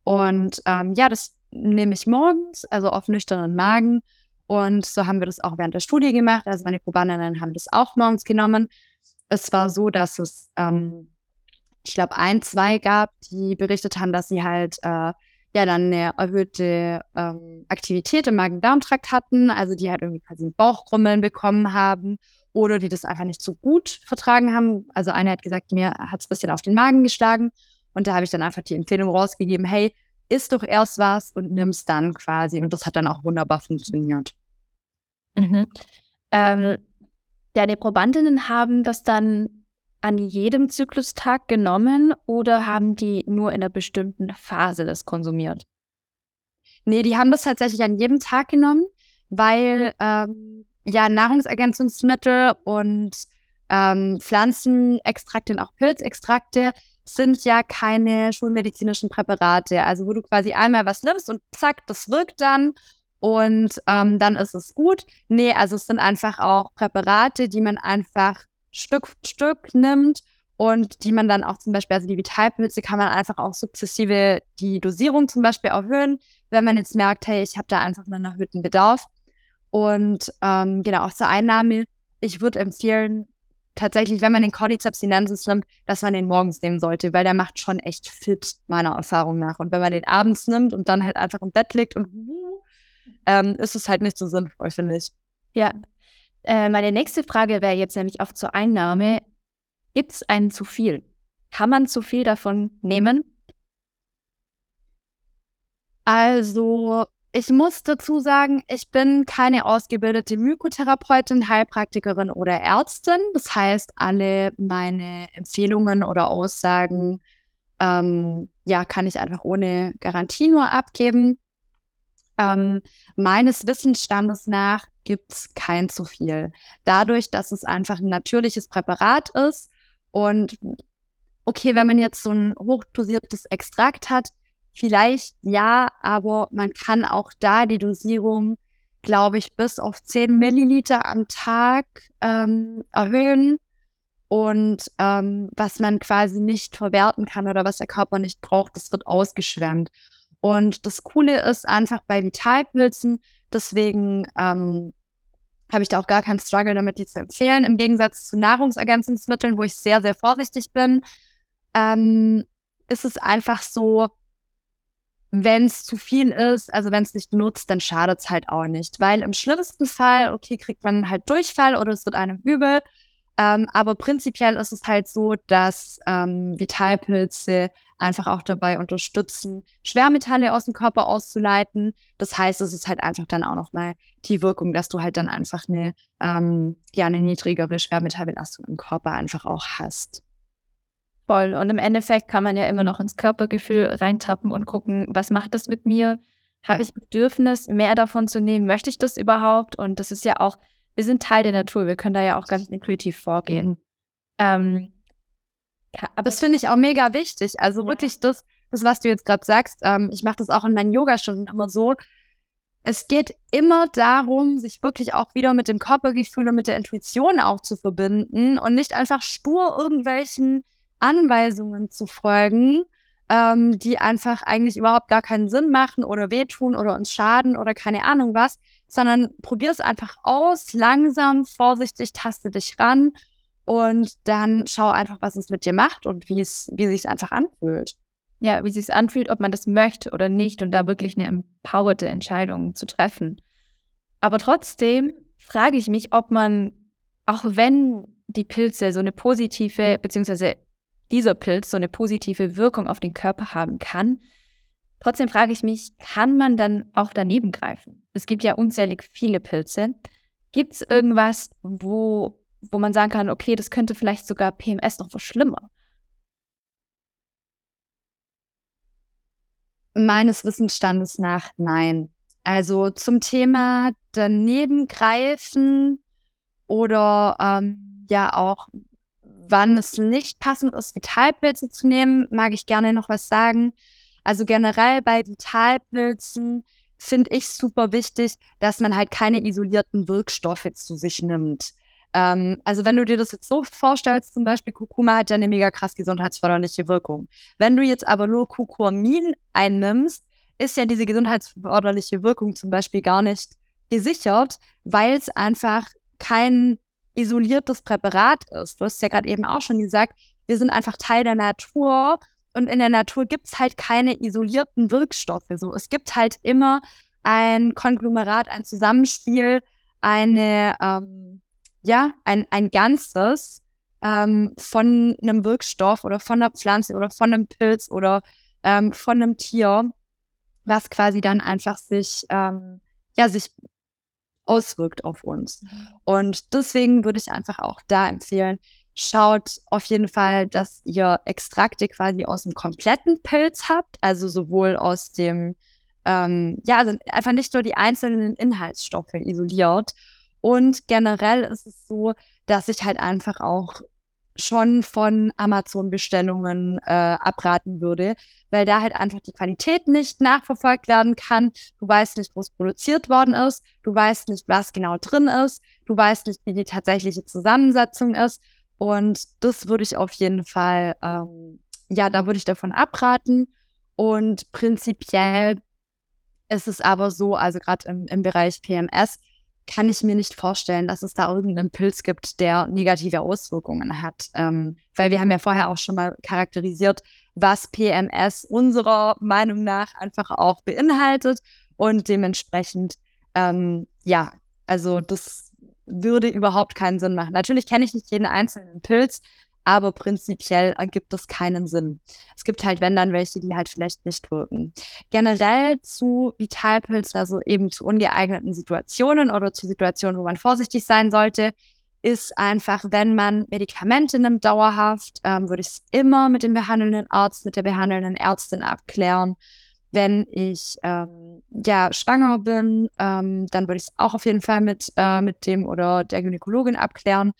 Und ähm, ja, das nehme ich morgens, also auf nüchternen Magen. Und so haben wir das auch während der Studie gemacht. Also meine Probandinnen haben das auch morgens genommen. Es war so, dass es ähm, ich glaube, ein, zwei gab, die berichtet haben, dass sie halt äh, ja dann eine erhöhte ähm, Aktivität im Magen-Darm-Trakt hatten, also die halt irgendwie quasi ein Bauchkrummeln bekommen haben oder die das einfach nicht so gut vertragen haben. Also eine hat gesagt, mir hat es ein bisschen auf den Magen geschlagen und da habe ich dann einfach die Empfehlung rausgegeben, hey, isst doch erst was und nimm es dann quasi. Und das hat dann auch wunderbar funktioniert. Mhm. Ähm, deine Probandinnen haben das dann an jedem Zyklustag genommen oder haben die nur in einer bestimmten Phase das konsumiert? Nee, die haben das tatsächlich an jedem Tag genommen, weil ähm, ja Nahrungsergänzungsmittel und ähm, Pflanzenextrakte und auch Pilzextrakte sind ja keine schulmedizinischen Präparate. Also wo du quasi einmal was nimmst und zack, das wirkt dann und ähm, dann ist es gut. Nee, also es sind einfach auch Präparate, die man einfach Stück für Stück nimmt und die man dann auch zum Beispiel, also die Vitalpilze kann man einfach auch sukzessive die Dosierung zum Beispiel erhöhen, wenn man jetzt merkt, hey, ich habe da einfach einen erhöhten Bedarf. Und ähm, genau, auch zur Einnahme, ich würde empfehlen, tatsächlich, wenn man den Cordyceps sinensis nimmt, dass man den morgens nehmen sollte, weil der macht schon echt fit, meiner Erfahrung nach. Und wenn man den abends nimmt und dann halt einfach im Bett liegt und ähm, ist es halt nicht so sinnvoll, finde ich. Ja, Äh, meine nächste Frage wäre jetzt nämlich auch zur Einnahme. Gibt es einen zu viel? Kann man zu viel davon nehmen? Also, ich muss dazu sagen, ich bin keine ausgebildete Mykotherapeutin, Heilpraktikerin oder Ärztin. Das heißt, alle meine Empfehlungen oder Aussagen, ähm, ja, kann ich einfach ohne Garantie nur abgeben. Ähm, meines Wissensstandes nach gibt es kein zu viel. Dadurch, dass es einfach ein natürliches Präparat ist und okay, wenn man jetzt so ein hochdosiertes Extrakt hat, vielleicht ja, aber man kann auch da die Dosierung, glaube ich, bis auf 10 Milliliter am Tag ähm, erhöhen. Und ähm, was man quasi nicht verwerten kann oder was der Körper nicht braucht, das wird ausgeschwemmt. Und das Coole ist einfach bei Vitalpilzen, deswegen ähm, habe ich da auch gar keinen Struggle damit, die zu empfehlen. Im Gegensatz zu Nahrungsergänzungsmitteln, wo ich sehr, sehr vorsichtig bin, ähm, ist es einfach so, wenn es zu viel ist, also wenn es nicht nutzt, dann schadet es halt auch nicht. Weil im schlimmsten Fall, okay, kriegt man halt Durchfall oder es wird einem übel. Ähm, aber prinzipiell ist es halt so, dass ähm, Vitalpilze einfach auch dabei unterstützen, Schwermetalle aus dem Körper auszuleiten. Das heißt, es ist halt einfach dann auch nochmal die Wirkung, dass du halt dann einfach eine, ähm, ja, eine niedrigere Schwermetallbelastung im Körper einfach auch hast. Voll. Und im Endeffekt kann man ja immer noch ins Körpergefühl reintappen und gucken, was macht das mit mir? Habe ich Bedürfnis, mehr davon zu nehmen? Möchte ich das überhaupt? Und das ist ja auch, wir sind Teil der Natur. Wir können da ja auch ganz intuitiv vorgehen. Ähm, aber das finde ich auch mega wichtig. Also wirklich das, das was du jetzt gerade sagst, ähm, ich mache das auch in meinen Yogastunden immer so. Es geht immer darum, sich wirklich auch wieder mit dem Körpergefühl und mit der Intuition auch zu verbinden und nicht einfach stur irgendwelchen Anweisungen zu folgen, ähm, die einfach eigentlich überhaupt gar keinen Sinn machen oder wehtun oder uns schaden oder keine Ahnung was, sondern probier es einfach aus, langsam, vorsichtig, taste dich ran und dann schau einfach, was es mit dir macht und wie es, wie sich einfach anfühlt. Ja, wie sich anfühlt, ob man das möchte oder nicht und da wirklich eine empowerte Entscheidung zu treffen. Aber trotzdem frage ich mich, ob man, auch wenn die Pilze so eine positive, beziehungsweise dieser Pilz so eine positive Wirkung auf den Körper haben kann. Trotzdem frage ich mich, kann man dann auch daneben greifen? Es gibt ja unzählig viele Pilze. Gibt es irgendwas, wo, wo man sagen kann, okay, das könnte vielleicht sogar PMS noch verschlimmern? Meines Wissensstandes nach nein. Also zum Thema daneben greifen oder ähm, ja auch wann es nicht passend ist, Vitalpilze zu nehmen, mag ich gerne noch was sagen. Also generell bei Vitalpilzen finde ich super wichtig, dass man halt keine isolierten Wirkstoffe zu sich nimmt. Ähm, also wenn du dir das jetzt so vorstellst, zum Beispiel Kurkuma hat ja eine mega krass gesundheitsförderliche Wirkung. Wenn du jetzt aber nur Kurkumin einnimmst, ist ja diese gesundheitsförderliche Wirkung zum Beispiel gar nicht gesichert, weil es einfach kein isoliertes Präparat ist. Du hast ja gerade eben auch schon gesagt, wir sind einfach Teil der Natur und in der Natur gibt es halt keine isolierten Wirkstoffe. So, es gibt halt immer ein Konglomerat, ein Zusammenspiel, eine, ähm, ja, ein, ein Ganzes ähm, von einem Wirkstoff oder von einer Pflanze oder von einem Pilz oder ähm, von einem Tier, was quasi dann einfach sich, ähm, ja, sich auswirkt auf uns. Mhm. Und deswegen würde ich einfach auch da empfehlen, schaut auf jeden Fall, dass ihr Extrakte quasi aus dem kompletten Pilz habt, also sowohl aus dem, ähm, ja, also einfach nicht nur die einzelnen Inhaltsstoffe isoliert. Und generell ist es so, dass ich halt einfach auch schon von Amazon-Bestellungen äh, abraten würde, weil da halt einfach die Qualität nicht nachverfolgt werden kann. Du weißt nicht, wo es produziert worden ist, du weißt nicht, was genau drin ist, du weißt nicht, wie die tatsächliche Zusammensetzung ist. Und das würde ich auf jeden Fall, ähm, ja, da würde ich davon abraten. Und prinzipiell ist es aber so, also gerade im, im Bereich PMS, kann ich mir nicht vorstellen, dass es da irgendeinen Pilz gibt, der negative Auswirkungen hat. Ähm, weil wir haben ja vorher auch schon mal charakterisiert, was PMS unserer Meinung nach einfach auch beinhaltet. Und dementsprechend, ähm, ja, also das würde überhaupt keinen Sinn machen. Natürlich kenne ich nicht jeden einzelnen Pilz, aber prinzipiell ergibt es keinen Sinn. Es gibt halt, wenn dann welche, die halt vielleicht nicht wirken. Generell zu Vitalpilzen, also eben zu ungeeigneten Situationen oder zu Situationen, wo man vorsichtig sein sollte, ist einfach, wenn man Medikamente nimmt dauerhaft, ähm, würde ich es immer mit dem behandelnden Arzt, mit der behandelnden Ärztin abklären. Wenn ich ähm, ja schwanger bin, ähm, dann würde ich es auch auf jeden Fall mit, äh, mit dem oder der Gynäkologin abklären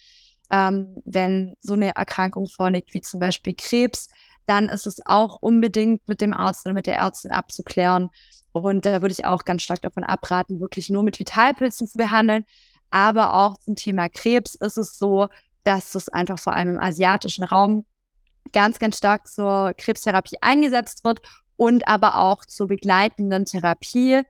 ähm, wenn so eine Erkrankung vorliegt, wie zum Beispiel Krebs, dann ist es auch unbedingt mit dem Arzt oder mit der Ärztin abzuklären. Und da würde ich auch ganz stark davon abraten, wirklich nur mit Vitalpilzen zu behandeln. Aber auch zum Thema Krebs ist es so, dass es einfach vor allem im asiatischen Raum ganz, ganz stark zur Krebstherapie eingesetzt wird und aber auch zur begleitenden Therapie.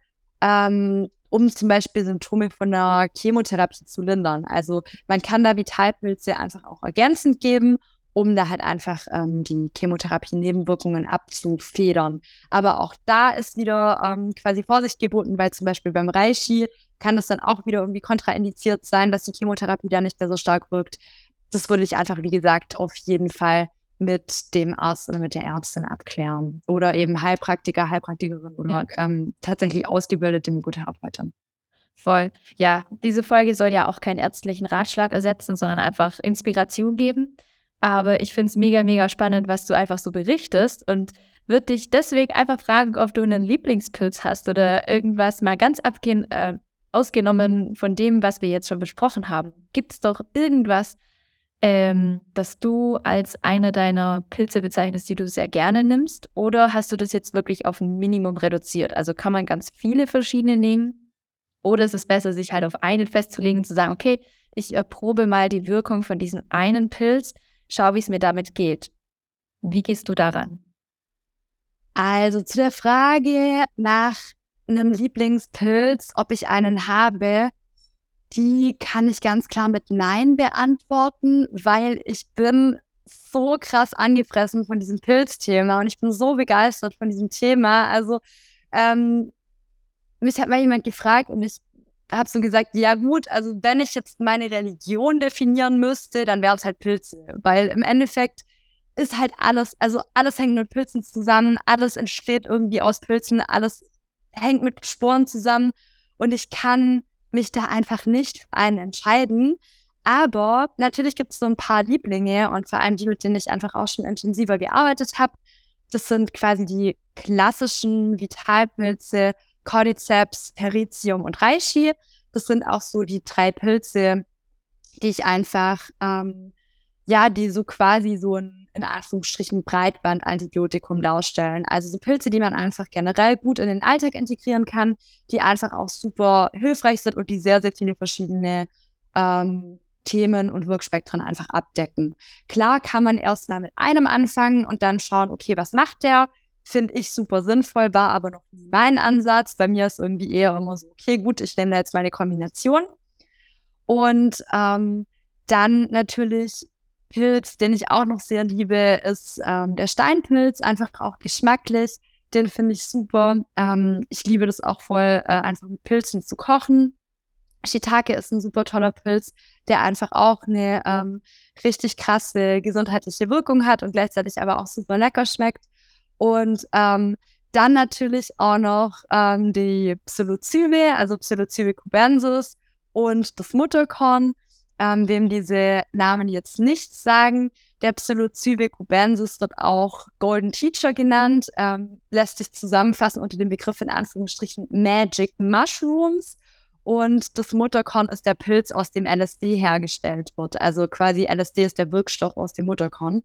Ähm, um zum Beispiel Symptome von einer Chemotherapie zu lindern. Also man kann da Vitalpilze einfach auch ergänzend geben, um da halt einfach ähm, die Chemotherapie-Nebenwirkungen abzufedern. Aber auch da ist wieder ähm, quasi Vorsicht geboten, weil zum Beispiel beim Reishi kann es dann auch wieder irgendwie kontraindiziert sein, dass die Chemotherapie da nicht mehr so stark wirkt. Das würde ich einfach, wie gesagt, auf jeden Fall mit dem Arzt oder mit der Ärztin abklären. Oder eben Heilpraktiker, Heilpraktikerin oder ähm, tatsächlich ausgebildete Mykotherapeuten. Voll. Ja, diese Folge soll ja auch keinen ärztlichen Ratschlag ersetzen, sondern einfach Inspiration geben. Aber ich finde es mega, mega spannend, was du einfach so berichtest und würde dich deswegen einfach fragen, ob du einen Lieblingspilz hast oder irgendwas mal ganz abgehen, äh, ausgenommen von dem, was wir jetzt schon besprochen haben. Gibt es doch irgendwas, ähm, dass du als eine deiner Pilze bezeichnest, die du sehr gerne nimmst? Oder hast du das jetzt wirklich auf ein Minimum reduziert? Also kann man ganz viele verschiedene nehmen? Oder ist es besser, sich halt auf einen festzulegen und zu sagen, okay, ich erprobe mal die Wirkung von diesem einen Pilz, schau, wie es mir damit geht. Wie gehst du daran? Also zu der Frage nach einem Lieblingspilz, ob ich einen habe, die kann ich ganz klar mit Nein beantworten, weil ich bin so krass angefressen von diesem Pilzthema und ich bin so begeistert von diesem Thema. Also ähm, mich hat mal jemand gefragt und ich habe so gesagt, ja gut, also wenn ich jetzt meine Religion definieren müsste, dann wäre es halt Pilze, weil im Endeffekt ist halt alles, also alles hängt mit Pilzen zusammen, alles entsteht irgendwie aus Pilzen, alles hängt mit Sporen zusammen und ich kann mich da einfach nicht für einen entscheiden. Aber natürlich gibt es so ein paar Lieblinge und vor allem die, mit denen ich einfach auch schon intensiver gearbeitet habe. Das sind quasi die klassischen Vitalpilze, Cordyceps, Peritium und Reishi. Das sind auch so die drei Pilze, die ich einfach ähm, ja, die so quasi so ein, in Anführungsstrichen, Breitband-Antibiotikum darstellen. Also so Pilze, die man einfach generell gut in den Alltag integrieren kann, die einfach auch super hilfreich sind und die sehr, sehr viele verschiedene ähm, Themen und Wirkspektren einfach abdecken. Klar kann man erst mal mit einem anfangen und dann schauen, okay, was macht der? Finde ich super sinnvoll, war aber noch nie mein Ansatz. Bei mir ist irgendwie eher immer so, okay, gut, ich nehme da jetzt meine Kombination. Und ähm, dann natürlich Pilz, den ich auch noch sehr liebe, ist ähm, der Steinpilz, einfach auch geschmacklich. Den finde ich super. Ähm, ich liebe das auch voll, äh, einfach mit Pilzen zu kochen. Shiitake ist ein super toller Pilz, der einfach auch eine ähm, richtig krasse gesundheitliche Wirkung hat und gleichzeitig aber auch super lecker schmeckt. Und ähm, dann natürlich auch noch ähm, die Psilocybe, also Psilocybe cubensis und das Mutterkorn ähm, wem diese Namen jetzt nichts sagen. Der Psilocybe cubensis wird auch Golden Teacher genannt, ähm, lässt sich zusammenfassen unter dem Begriff in Anführungsstrichen Magic Mushrooms. Und das Mutterkorn ist der Pilz, aus dem LSD hergestellt wird. Also quasi LSD ist der Wirkstoff aus dem Mutterkorn.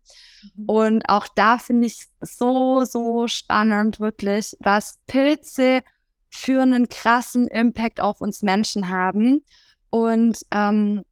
Mhm. Und auch da finde ich so, so spannend, wirklich, was Pilze für einen krassen Impact auf uns Menschen haben. Und ähm,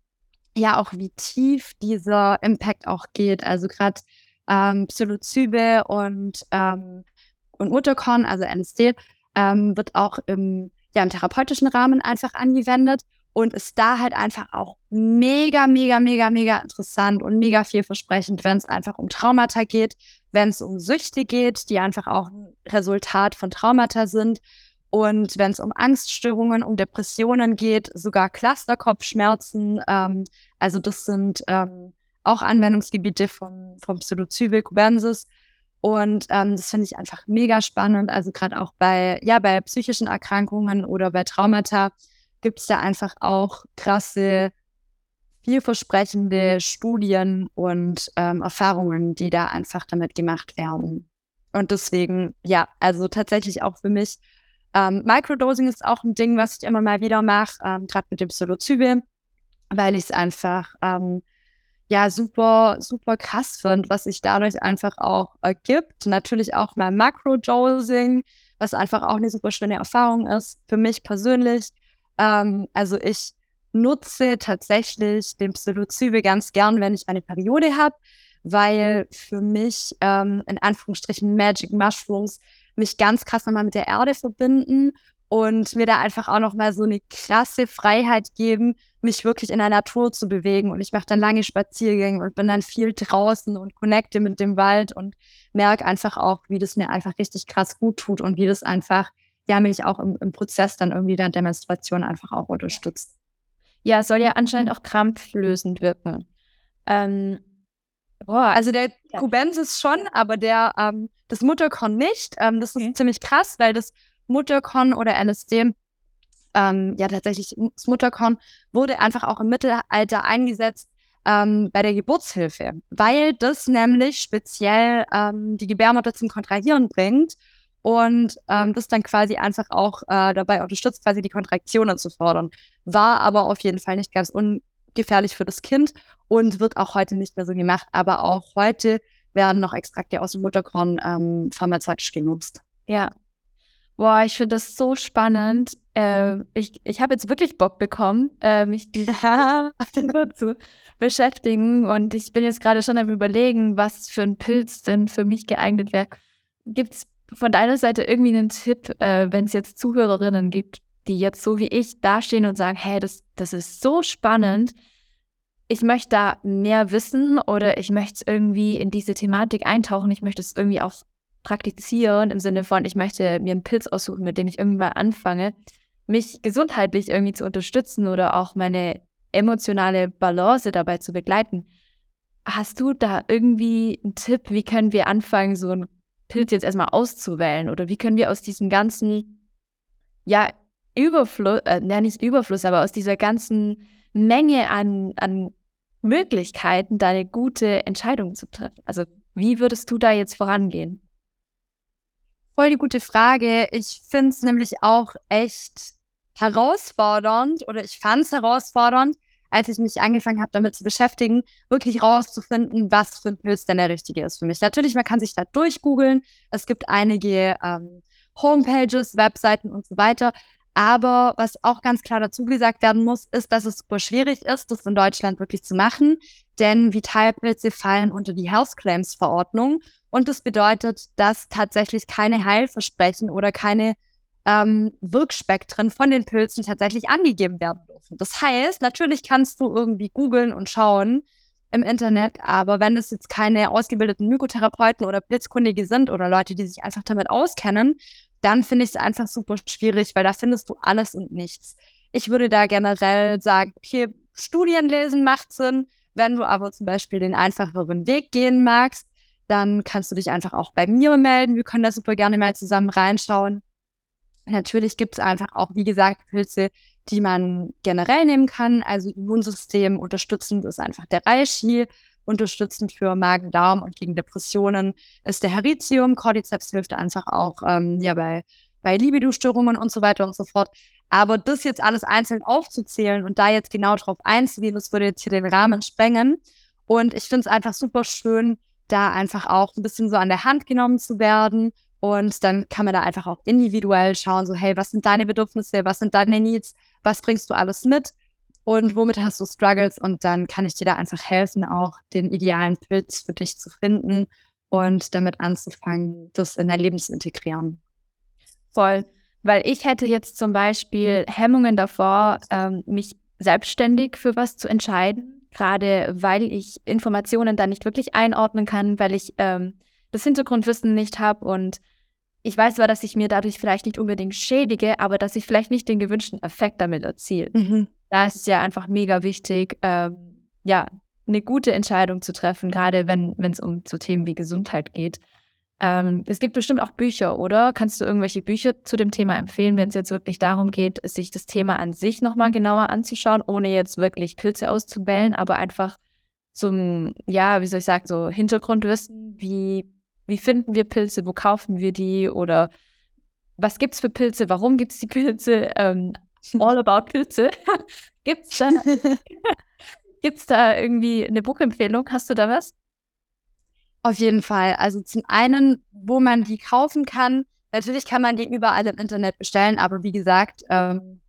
ja auch, wie tief dieser Impact auch geht. Also gerade ähm, Psilocybe und, ähm, und Mutterkorn, also LSD, ähm, wird auch im, ja, im therapeutischen Rahmen einfach angewendet und ist da halt einfach auch mega, mega, mega, mega interessant und mega vielversprechend, wenn es einfach um Traumata geht, wenn es um Süchte geht, die einfach auch ein Resultat von Traumata sind Und wenn es um Angststörungen, um Depressionen geht, sogar Clusterkopfschmerzen, ähm, also das sind ähm, auch Anwendungsgebiete vom, vom Psilocybin cubensis. Und ähm, das finde ich einfach mega spannend. Also gerade auch bei, ja, bei psychischen Erkrankungen oder bei Traumata gibt es da einfach auch krasse, vielversprechende Studien und ähm, Erfahrungen, die da einfach damit gemacht werden. Und deswegen, ja, also tatsächlich auch für mich ähm, Microdosing ist auch ein Ding, was ich immer mal wieder mache, ähm, gerade mit dem Psilocybin, weil ich es einfach ähm, ja super, super krass finde, was sich dadurch einfach auch ergibt. Natürlich auch mal Macrodosing, was einfach auch eine super schöne Erfahrung ist für mich persönlich. Ähm, also ich nutze tatsächlich den Psilocybin ganz gern, wenn ich eine Periode habe, weil für mich ähm, in Anführungsstrichen Magic Mushrooms mich ganz krass nochmal mit der Erde verbinden und mir da einfach auch nochmal so eine krasse Freiheit geben, mich wirklich in der Natur zu bewegen. Und ich mache dann lange Spaziergänge und bin dann viel draußen und connecte mit dem Wald und merke einfach auch, wie das mir einfach richtig krass gut tut und wie das einfach, ja, mich auch im, im Prozess dann irgendwie der Demonstration einfach auch unterstützt. Ja, soll ja anscheinend auch krampflösend wirken. Ähm, Boah, also der ja. Cubensis schon, aber der ähm, das Mutterkorn nicht. Ähm, das ist okay. ziemlich krass, weil das Mutterkorn oder LSD, ähm, ja tatsächlich das Mutterkorn wurde einfach auch im Mittelalter eingesetzt ähm, bei der Geburtshilfe, weil das nämlich speziell ähm, die Gebärmutter zum Kontrahieren bringt und ähm, das dann quasi einfach auch äh, dabei unterstützt, quasi die Kontraktionen zu fordern. War aber auf jeden Fall nicht ganz ungefährlich für das Kind und wird auch heute nicht mehr so gemacht. Aber auch heute werden noch Extrakte aus dem Mutterkorn ähm, pharmazeutisch genutzt. Ja. Boah, ich finde das so spannend. Äh, ich ich habe jetzt wirklich Bock bekommen, äh, mich zu beschäftigen. Und ich bin jetzt gerade schon am Überlegen, was für ein Pilz denn für mich geeignet wäre. Gibt es von deiner Seite irgendwie einen Tipp, äh, wenn es jetzt Zuhörerinnen gibt, die jetzt so wie ich dastehen und sagen, hey, das, das ist so spannend ich möchte da mehr wissen oder ich möchte irgendwie in diese Thematik eintauchen. Ich möchte es irgendwie auch praktizieren im Sinne von, ich möchte mir einen Pilz aussuchen, mit dem ich irgendwann anfange, mich gesundheitlich irgendwie zu unterstützen oder auch meine emotionale Balance dabei zu begleiten. Hast du da irgendwie einen Tipp, wie können wir anfangen, so einen Pilz jetzt erstmal auszuwählen oder wie können wir aus diesem ganzen, ja, Überfluss, äh, nicht Überfluss, aber aus dieser ganzen Menge an, an Möglichkeiten, da eine gute Entscheidung zu treffen? Also wie würdest du da jetzt vorangehen? Voll die gute Frage. Ich finde es nämlich auch echt herausfordernd oder ich fand es herausfordernd, als ich mich angefangen habe, damit zu beschäftigen, wirklich rauszufinden, was für ein Pilz denn der richtige ist für mich. Natürlich, man kann sich da durchgoogeln. Es gibt einige ähm, Homepages, Webseiten und so weiter. Aber was auch ganz klar dazu gesagt werden muss, ist, dass es super schwierig ist, das in Deutschland wirklich zu machen, denn Vitalpilze fallen unter die Health Claims Verordnung und das bedeutet, dass tatsächlich keine Heilversprechen oder keine ähm, Wirkspektren von den Pilzen tatsächlich angegeben werden dürfen. Das heißt, natürlich kannst du irgendwie googeln und schauen im Internet, aber wenn es jetzt keine ausgebildeten Mykotherapeuten oder Pilzkundige sind oder Leute, die sich einfach damit auskennen, dann finde ich es einfach super schwierig, weil da findest du alles und nichts. Ich würde da generell sagen, okay, Studien lesen macht Sinn. Wenn du aber zum Beispiel den einfacheren Weg gehen magst, dann kannst du dich einfach auch bei mir melden. Wir können da super gerne mal zusammen reinschauen. Natürlich gibt es einfach auch, wie gesagt, Pilze, die man generell nehmen kann. Also Immunsystem unterstützend ist einfach der Reishi unterstützend für Magen-Darm und gegen Depressionen ist der Heritium. Cordyceps hilft einfach auch ähm, ja, bei, bei Libido-Störungen und so weiter und so fort. Aber das jetzt alles einzeln aufzuzählen und da jetzt genau drauf einzugehen, das würde jetzt hier den Rahmen sprengen. Und ich finde es einfach super schön, da einfach auch ein bisschen so an der Hand genommen zu werden. Und dann kann man da einfach auch individuell schauen, so, hey, was sind deine Bedürfnisse, was sind deine Needs, was bringst du alles mit? Und womit hast du Struggles und dann kann ich dir da einfach helfen, auch den idealen Pilz für dich zu finden und damit anzufangen, das in dein Leben zu integrieren. Voll, weil ich hätte jetzt zum Beispiel Hemmungen davor, ähm, mich selbstständig für was zu entscheiden, gerade weil ich Informationen da nicht wirklich einordnen kann, weil ich ähm, das Hintergrundwissen nicht habe und ich weiß zwar, dass ich mir dadurch vielleicht nicht unbedingt schädige, aber dass ich vielleicht nicht den gewünschten Effekt damit erziele. Mhm. Da ist es ja einfach mega wichtig, ähm, ja, eine gute Entscheidung zu treffen, gerade wenn es um so Themen wie Gesundheit geht. Ähm, es gibt bestimmt auch Bücher, oder? Kannst du irgendwelche Bücher zu dem Thema empfehlen, wenn es jetzt wirklich darum geht, sich das Thema an sich nochmal genauer anzuschauen, ohne jetzt wirklich Pilze auszubellen, aber einfach zum, ja, wie soll ich sagen, so Hintergrundwissen, wie, wie finden wir Pilze, wo kaufen wir die? Oder was gibt es für Pilze, warum gibt es die Pilze, ähm, all about Pilze. gibt's da, gibt's da irgendwie eine Buchempfehlung? Hast du da was? Auf jeden Fall. Also zum einen, wo man die kaufen kann. Natürlich kann man die überall im Internet bestellen, aber wie gesagt, ähm,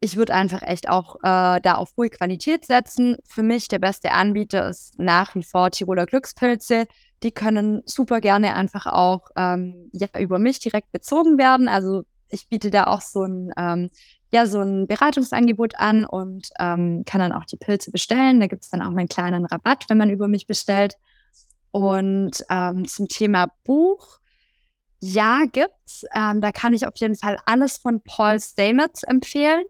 ich würde einfach echt auch äh, da auf hohe Qualität setzen. Für mich der beste Anbieter ist nach wie vor Tiroler Glückspilze. Die können super gerne einfach auch ähm, ja, über mich direkt bezogen werden. Also ich biete da auch so ein, ähm, ja, so ein Beratungsangebot an und ähm, kann dann auch die Pilze bestellen. Da gibt es dann auch einen kleinen Rabatt, wenn man über mich bestellt. Und ähm, zum Thema Buch, ja, gibt's. Ähm, da kann ich auf jeden Fall alles von Paul Stamets empfehlen.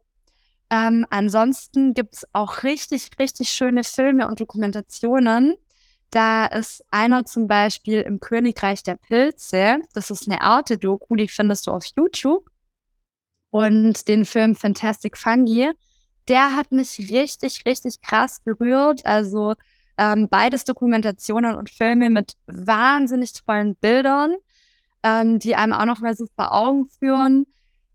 Ähm, ansonsten gibt's auch richtig, richtig schöne Filme und Dokumentationen. Da ist einer zum Beispiel im Königreich der Pilze. Das ist eine Arte-Doku, die findest du auf YouTube. Und den Film Fantastic Fungi, der hat mich richtig, richtig krass berührt. Also ähm, beides Dokumentationen und Filme mit wahnsinnig tollen Bildern, ähm, die einem auch noch mal so vor Augen führen,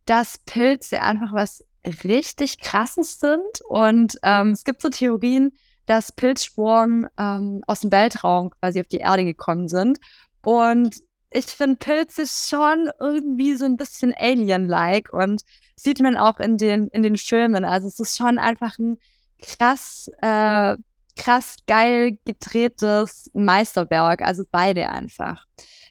dass Pilze einfach was richtig krasses sind. Und ähm, es gibt so Theorien, dass Pilzsporen ähm, aus dem Weltraum quasi auf die Erde gekommen sind. Und ich finde Pilze schon irgendwie so ein bisschen Alien-like und sieht man auch in den, in den Filmen. Also es ist schon einfach ein krass äh, krass geil gedrehtes Meisterwerk, also beide einfach.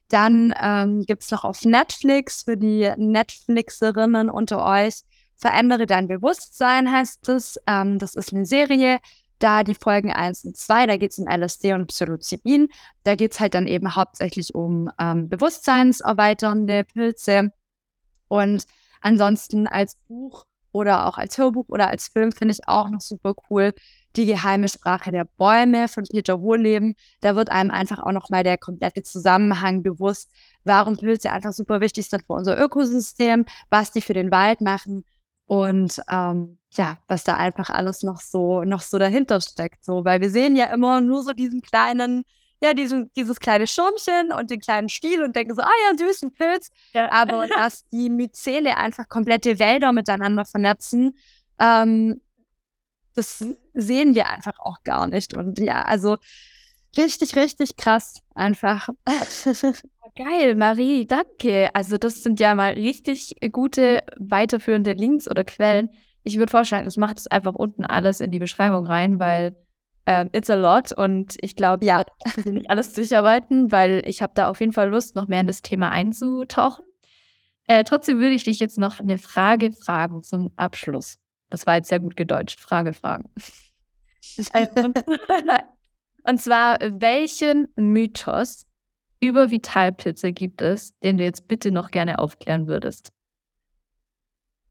Dann ähm, gibt es noch auf Netflix für die Netflixerinnen unter euch. Verändere dein Bewusstsein heißt es. Ähm, das ist eine Serie, da die Folgen 1 und 2, da geht es um LSD und Psilocybin. Da geht es halt dann eben hauptsächlich um ähm, bewusstseinserweiternde Pilze. Und ansonsten als Buch oder auch als Hörbuch oder als Film finde ich auch noch super cool die geheime Sprache der Bäume von Peter Wohleben. Da wird einem einfach auch nochmal der komplette Zusammenhang bewusst, warum Pilze einfach super wichtig sind für unser Ökosystem, was die für den Wald machen und ähm, ja, was da einfach alles noch so, noch so dahinter steckt. So, weil wir sehen ja immer nur so diesen kleinen, ja, diesen, dieses kleine Schirmchen und den kleinen Stiel und denken so, ah ja, süßen Pilz. Ja. Aber dass die Myzele einfach komplette Wälder miteinander vernetzen, ähm, das sehen wir einfach auch gar nicht. Und ja, also richtig, richtig krass einfach. Geil, Marie, danke. Also das sind ja mal richtig gute weiterführende Links oder Quellen. Ich würde vorschlagen, ich mache das einfach unten alles in die Beschreibung rein, weil ähm, it's a lot und ich glaube, ja, ich nicht alles durcharbeiten, weil ich habe da auf jeden Fall Lust, noch mehr in das Thema einzutauchen. Äh, trotzdem würde ich dich jetzt noch eine Frage fragen zum Abschluss. Das war jetzt sehr gut gedeutscht. Frage, Fragen. Und zwar, welchen Mythos über Vitalpilze gibt es, den du jetzt bitte noch gerne aufklären würdest?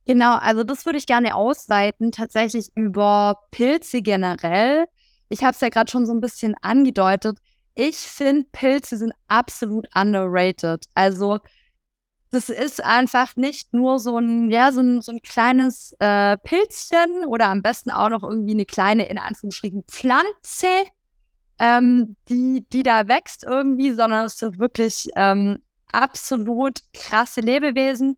Genau, also das würde ich gerne ausweiten, tatsächlich über Pilze generell. Ich habe es ja gerade schon so ein bisschen angedeutet. Ich finde, Pilze sind absolut underrated. Also das ist einfach nicht nur so ein, ja, so ein, so ein kleines äh, Pilzchen oder am besten auch noch irgendwie eine kleine, in Anführungsstrichen, Pflanze, ähm, die, die da wächst irgendwie, sondern es sind wirklich ähm, absolut krasse Lebewesen.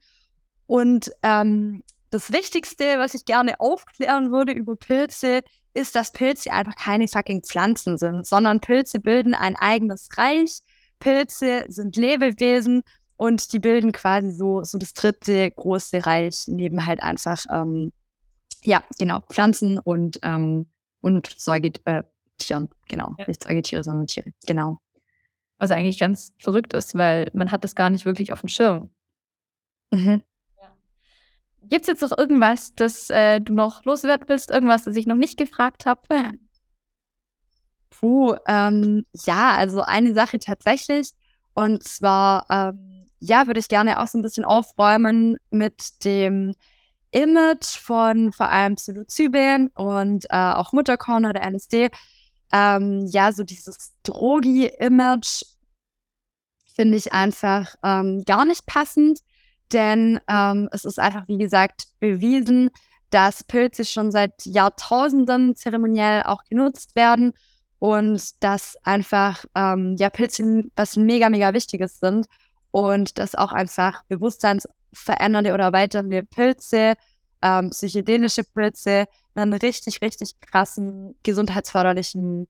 Und ähm, das Wichtigste, was ich gerne aufklären würde über Pilze, ist, dass Pilze einfach keine fucking Pflanzen sind, sondern Pilze bilden ein eigenes Reich. Pilze sind Lebewesen und die bilden quasi so, so das dritte große Reich neben halt einfach, ähm, ja, genau, Pflanzen und, ähm, und Säugetieren. Äh, genau, ja. nicht Säugetiere, sondern Tiere, genau. Was eigentlich ganz verrückt ist, weil man hat das gar nicht wirklich auf dem Schirm. Mhm. Gibt es jetzt noch irgendwas, das äh, du noch loswerden willst? Irgendwas, das ich noch nicht gefragt habe? Puh, ähm, ja, also eine Sache tatsächlich. Und zwar, ähm, ja, würde ich gerne auch so ein bisschen aufräumen mit dem Image von vor allem Psilocybin und äh, auch Mutterkorn oder LSD. Ähm, ja, so dieses Drogi-Image finde ich einfach ähm, gar nicht passend, denn ähm, es ist einfach, wie gesagt, bewiesen, dass Pilze schon seit Jahrtausenden zeremoniell auch genutzt werden und dass einfach ähm, ja Pilze was mega, mega Wichtiges sind und dass auch einfach bewusstseinsverändernde oder erweiternde Pilze, ähm, psychedelische Pilze einen richtig, richtig krassen gesundheitsförderlichen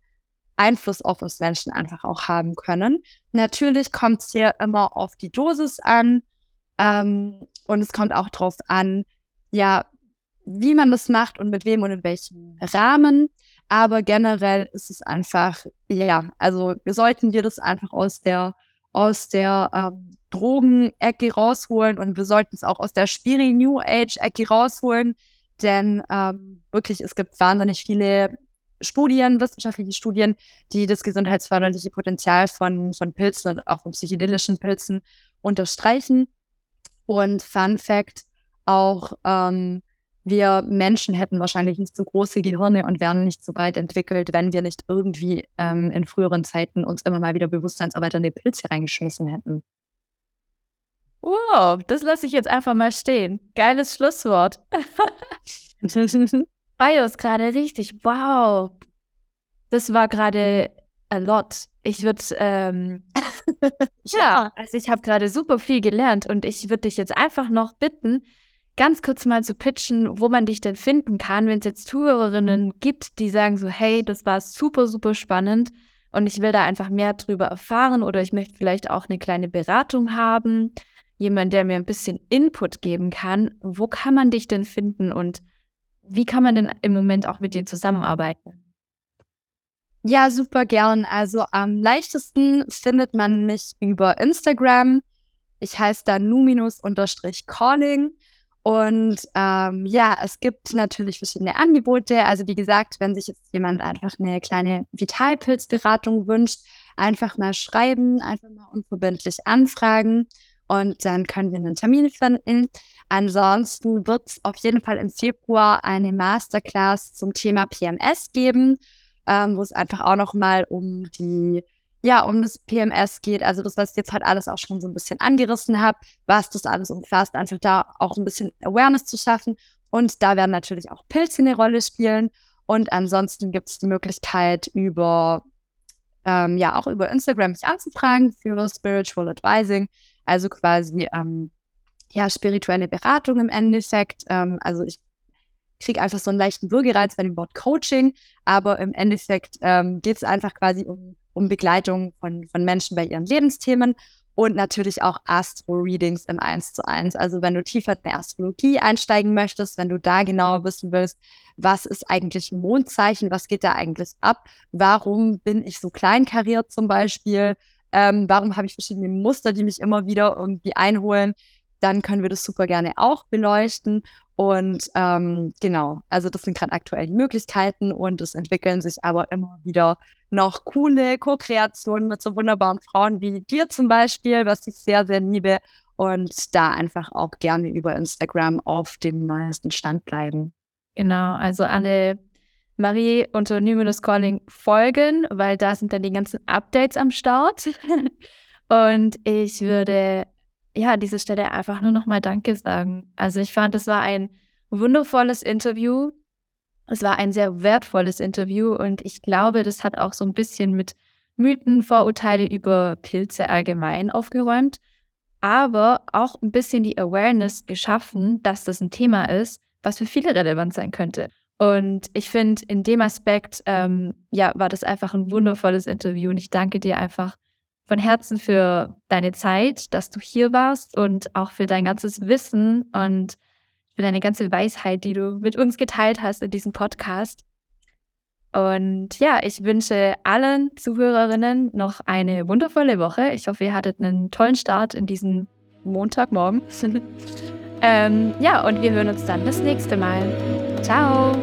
Einfluss auf uns Menschen einfach auch haben können. Natürlich kommt es hier immer auf die Dosis an ähm, und es kommt auch darauf an, ja, wie man das macht und mit wem und in welchem Rahmen. Aber generell ist es einfach, ja, also wir sollten wir das einfach aus der, aus der ähm, Drogenecke rausholen und wir sollten es auch aus der Spiri New Age-Ecke rausholen. Denn ähm, wirklich, es gibt wahnsinnig viele Studien, wissenschaftliche Studien, die das gesundheitsförderliche Potenzial von, von Pilzen und auch von psychedelischen Pilzen unterstreichen. Und Fun Fact, auch ähm, wir Menschen hätten wahrscheinlich nicht so große Gehirne und wären nicht so weit entwickelt, wenn wir nicht irgendwie ähm, in früheren Zeiten uns immer mal wieder bewusstseinserweiternde Pilze reingeschmissen hätten. Wow, das lasse ich jetzt einfach mal stehen. Geiles Schlusswort. Bios gerade richtig. Wow. Das war gerade a lot. Ich würde, ähm, ja, also ich habe gerade super viel gelernt und ich würde dich jetzt einfach noch bitten, ganz kurz mal zu pitchen, wo man dich denn finden kann, wenn es jetzt Zuhörerinnen gibt, die sagen so, hey, das war super, super spannend und ich will da einfach mehr drüber erfahren oder ich möchte vielleicht auch eine kleine Beratung haben, jemand, der mir ein bisschen Input geben kann. Wo kann man dich denn finden und wie kann man denn im Moment auch mit dir zusammenarbeiten? Ja, super gern. Also am leichtesten findet man mich über Instagram. Ich heiße da numinus-calling. Und ähm, ja, es gibt natürlich verschiedene Angebote. Also wie gesagt, wenn sich jetzt jemand einfach eine kleine Vitalpilzberatung wünscht, einfach mal schreiben, einfach mal unverbindlich anfragen und dann können wir einen Termin finden. Ansonsten wird es auf jeden Fall im Februar eine Masterclass zum Thema PMS geben, ähm, wo es einfach auch nochmal um die ja, um das PMS geht, also das, was ich jetzt halt alles auch schon so ein bisschen angerissen habe, was das alles umfasst, einfach da auch ein bisschen Awareness zu schaffen. Und da werden natürlich auch Pilze eine Rolle spielen. Und ansonsten gibt es die Möglichkeit, über, ähm, ja, auch über Instagram mich anzufragen für Spiritual Advising, also quasi, ähm, ja, spirituelle Beratung im Endeffekt. Ähm, also ich kriege einfach so einen leichten Würgereiz bei dem Wort Coaching, aber im Endeffekt ähm, geht es einfach quasi um um Begleitung von, von Menschen bei ihren Lebensthemen und natürlich auch Astro-Readings im 1 zu 1. Also wenn du tiefer in der Astrologie einsteigen möchtest, wenn du da genauer wissen willst, was ist eigentlich ein Mondzeichen, was geht da eigentlich ab, warum bin ich so kleinkariert zum Beispiel, ähm, warum habe ich verschiedene Muster, die mich immer wieder irgendwie einholen, dann können wir das super gerne auch beleuchten. Und ähm, genau, also das sind gerade aktuell die Möglichkeiten und es entwickeln sich aber immer wieder noch coole Co-Kreationen mit so wunderbaren Frauen wie dir zum Beispiel, was ich sehr, sehr liebe. Und da einfach auch gerne über Instagram auf dem neuesten Stand bleiben. Genau, also alle Marie unter Numinous Calling folgen, weil da sind dann die ganzen Updates am Start. Und ich würde ja an dieser Stelle einfach nur nochmal Danke sagen. Also ich fand, es war ein wundervolles Interview. Es war ein sehr wertvolles Interview und ich glaube, das hat auch so ein bisschen mit Mythen, Vorurteile über Pilze allgemein aufgeräumt, aber auch ein bisschen die Awareness geschaffen, dass das ein Thema ist, was für viele relevant sein könnte. Und ich finde, in dem Aspekt, ähm, ja, war das einfach ein wundervolles Interview und ich danke dir einfach von Herzen für deine Zeit, dass du hier warst und auch für dein ganzes Wissen und für deine ganze Weisheit, die du mit uns geteilt hast in diesem Podcast. Und ja, ich wünsche allen Zuhörerinnen noch eine wundervolle Woche. Ich hoffe, ihr hattet einen tollen Start in diesen Montagmorgen. ähm, ja, und wir hören uns dann das nächste Mal. Chao.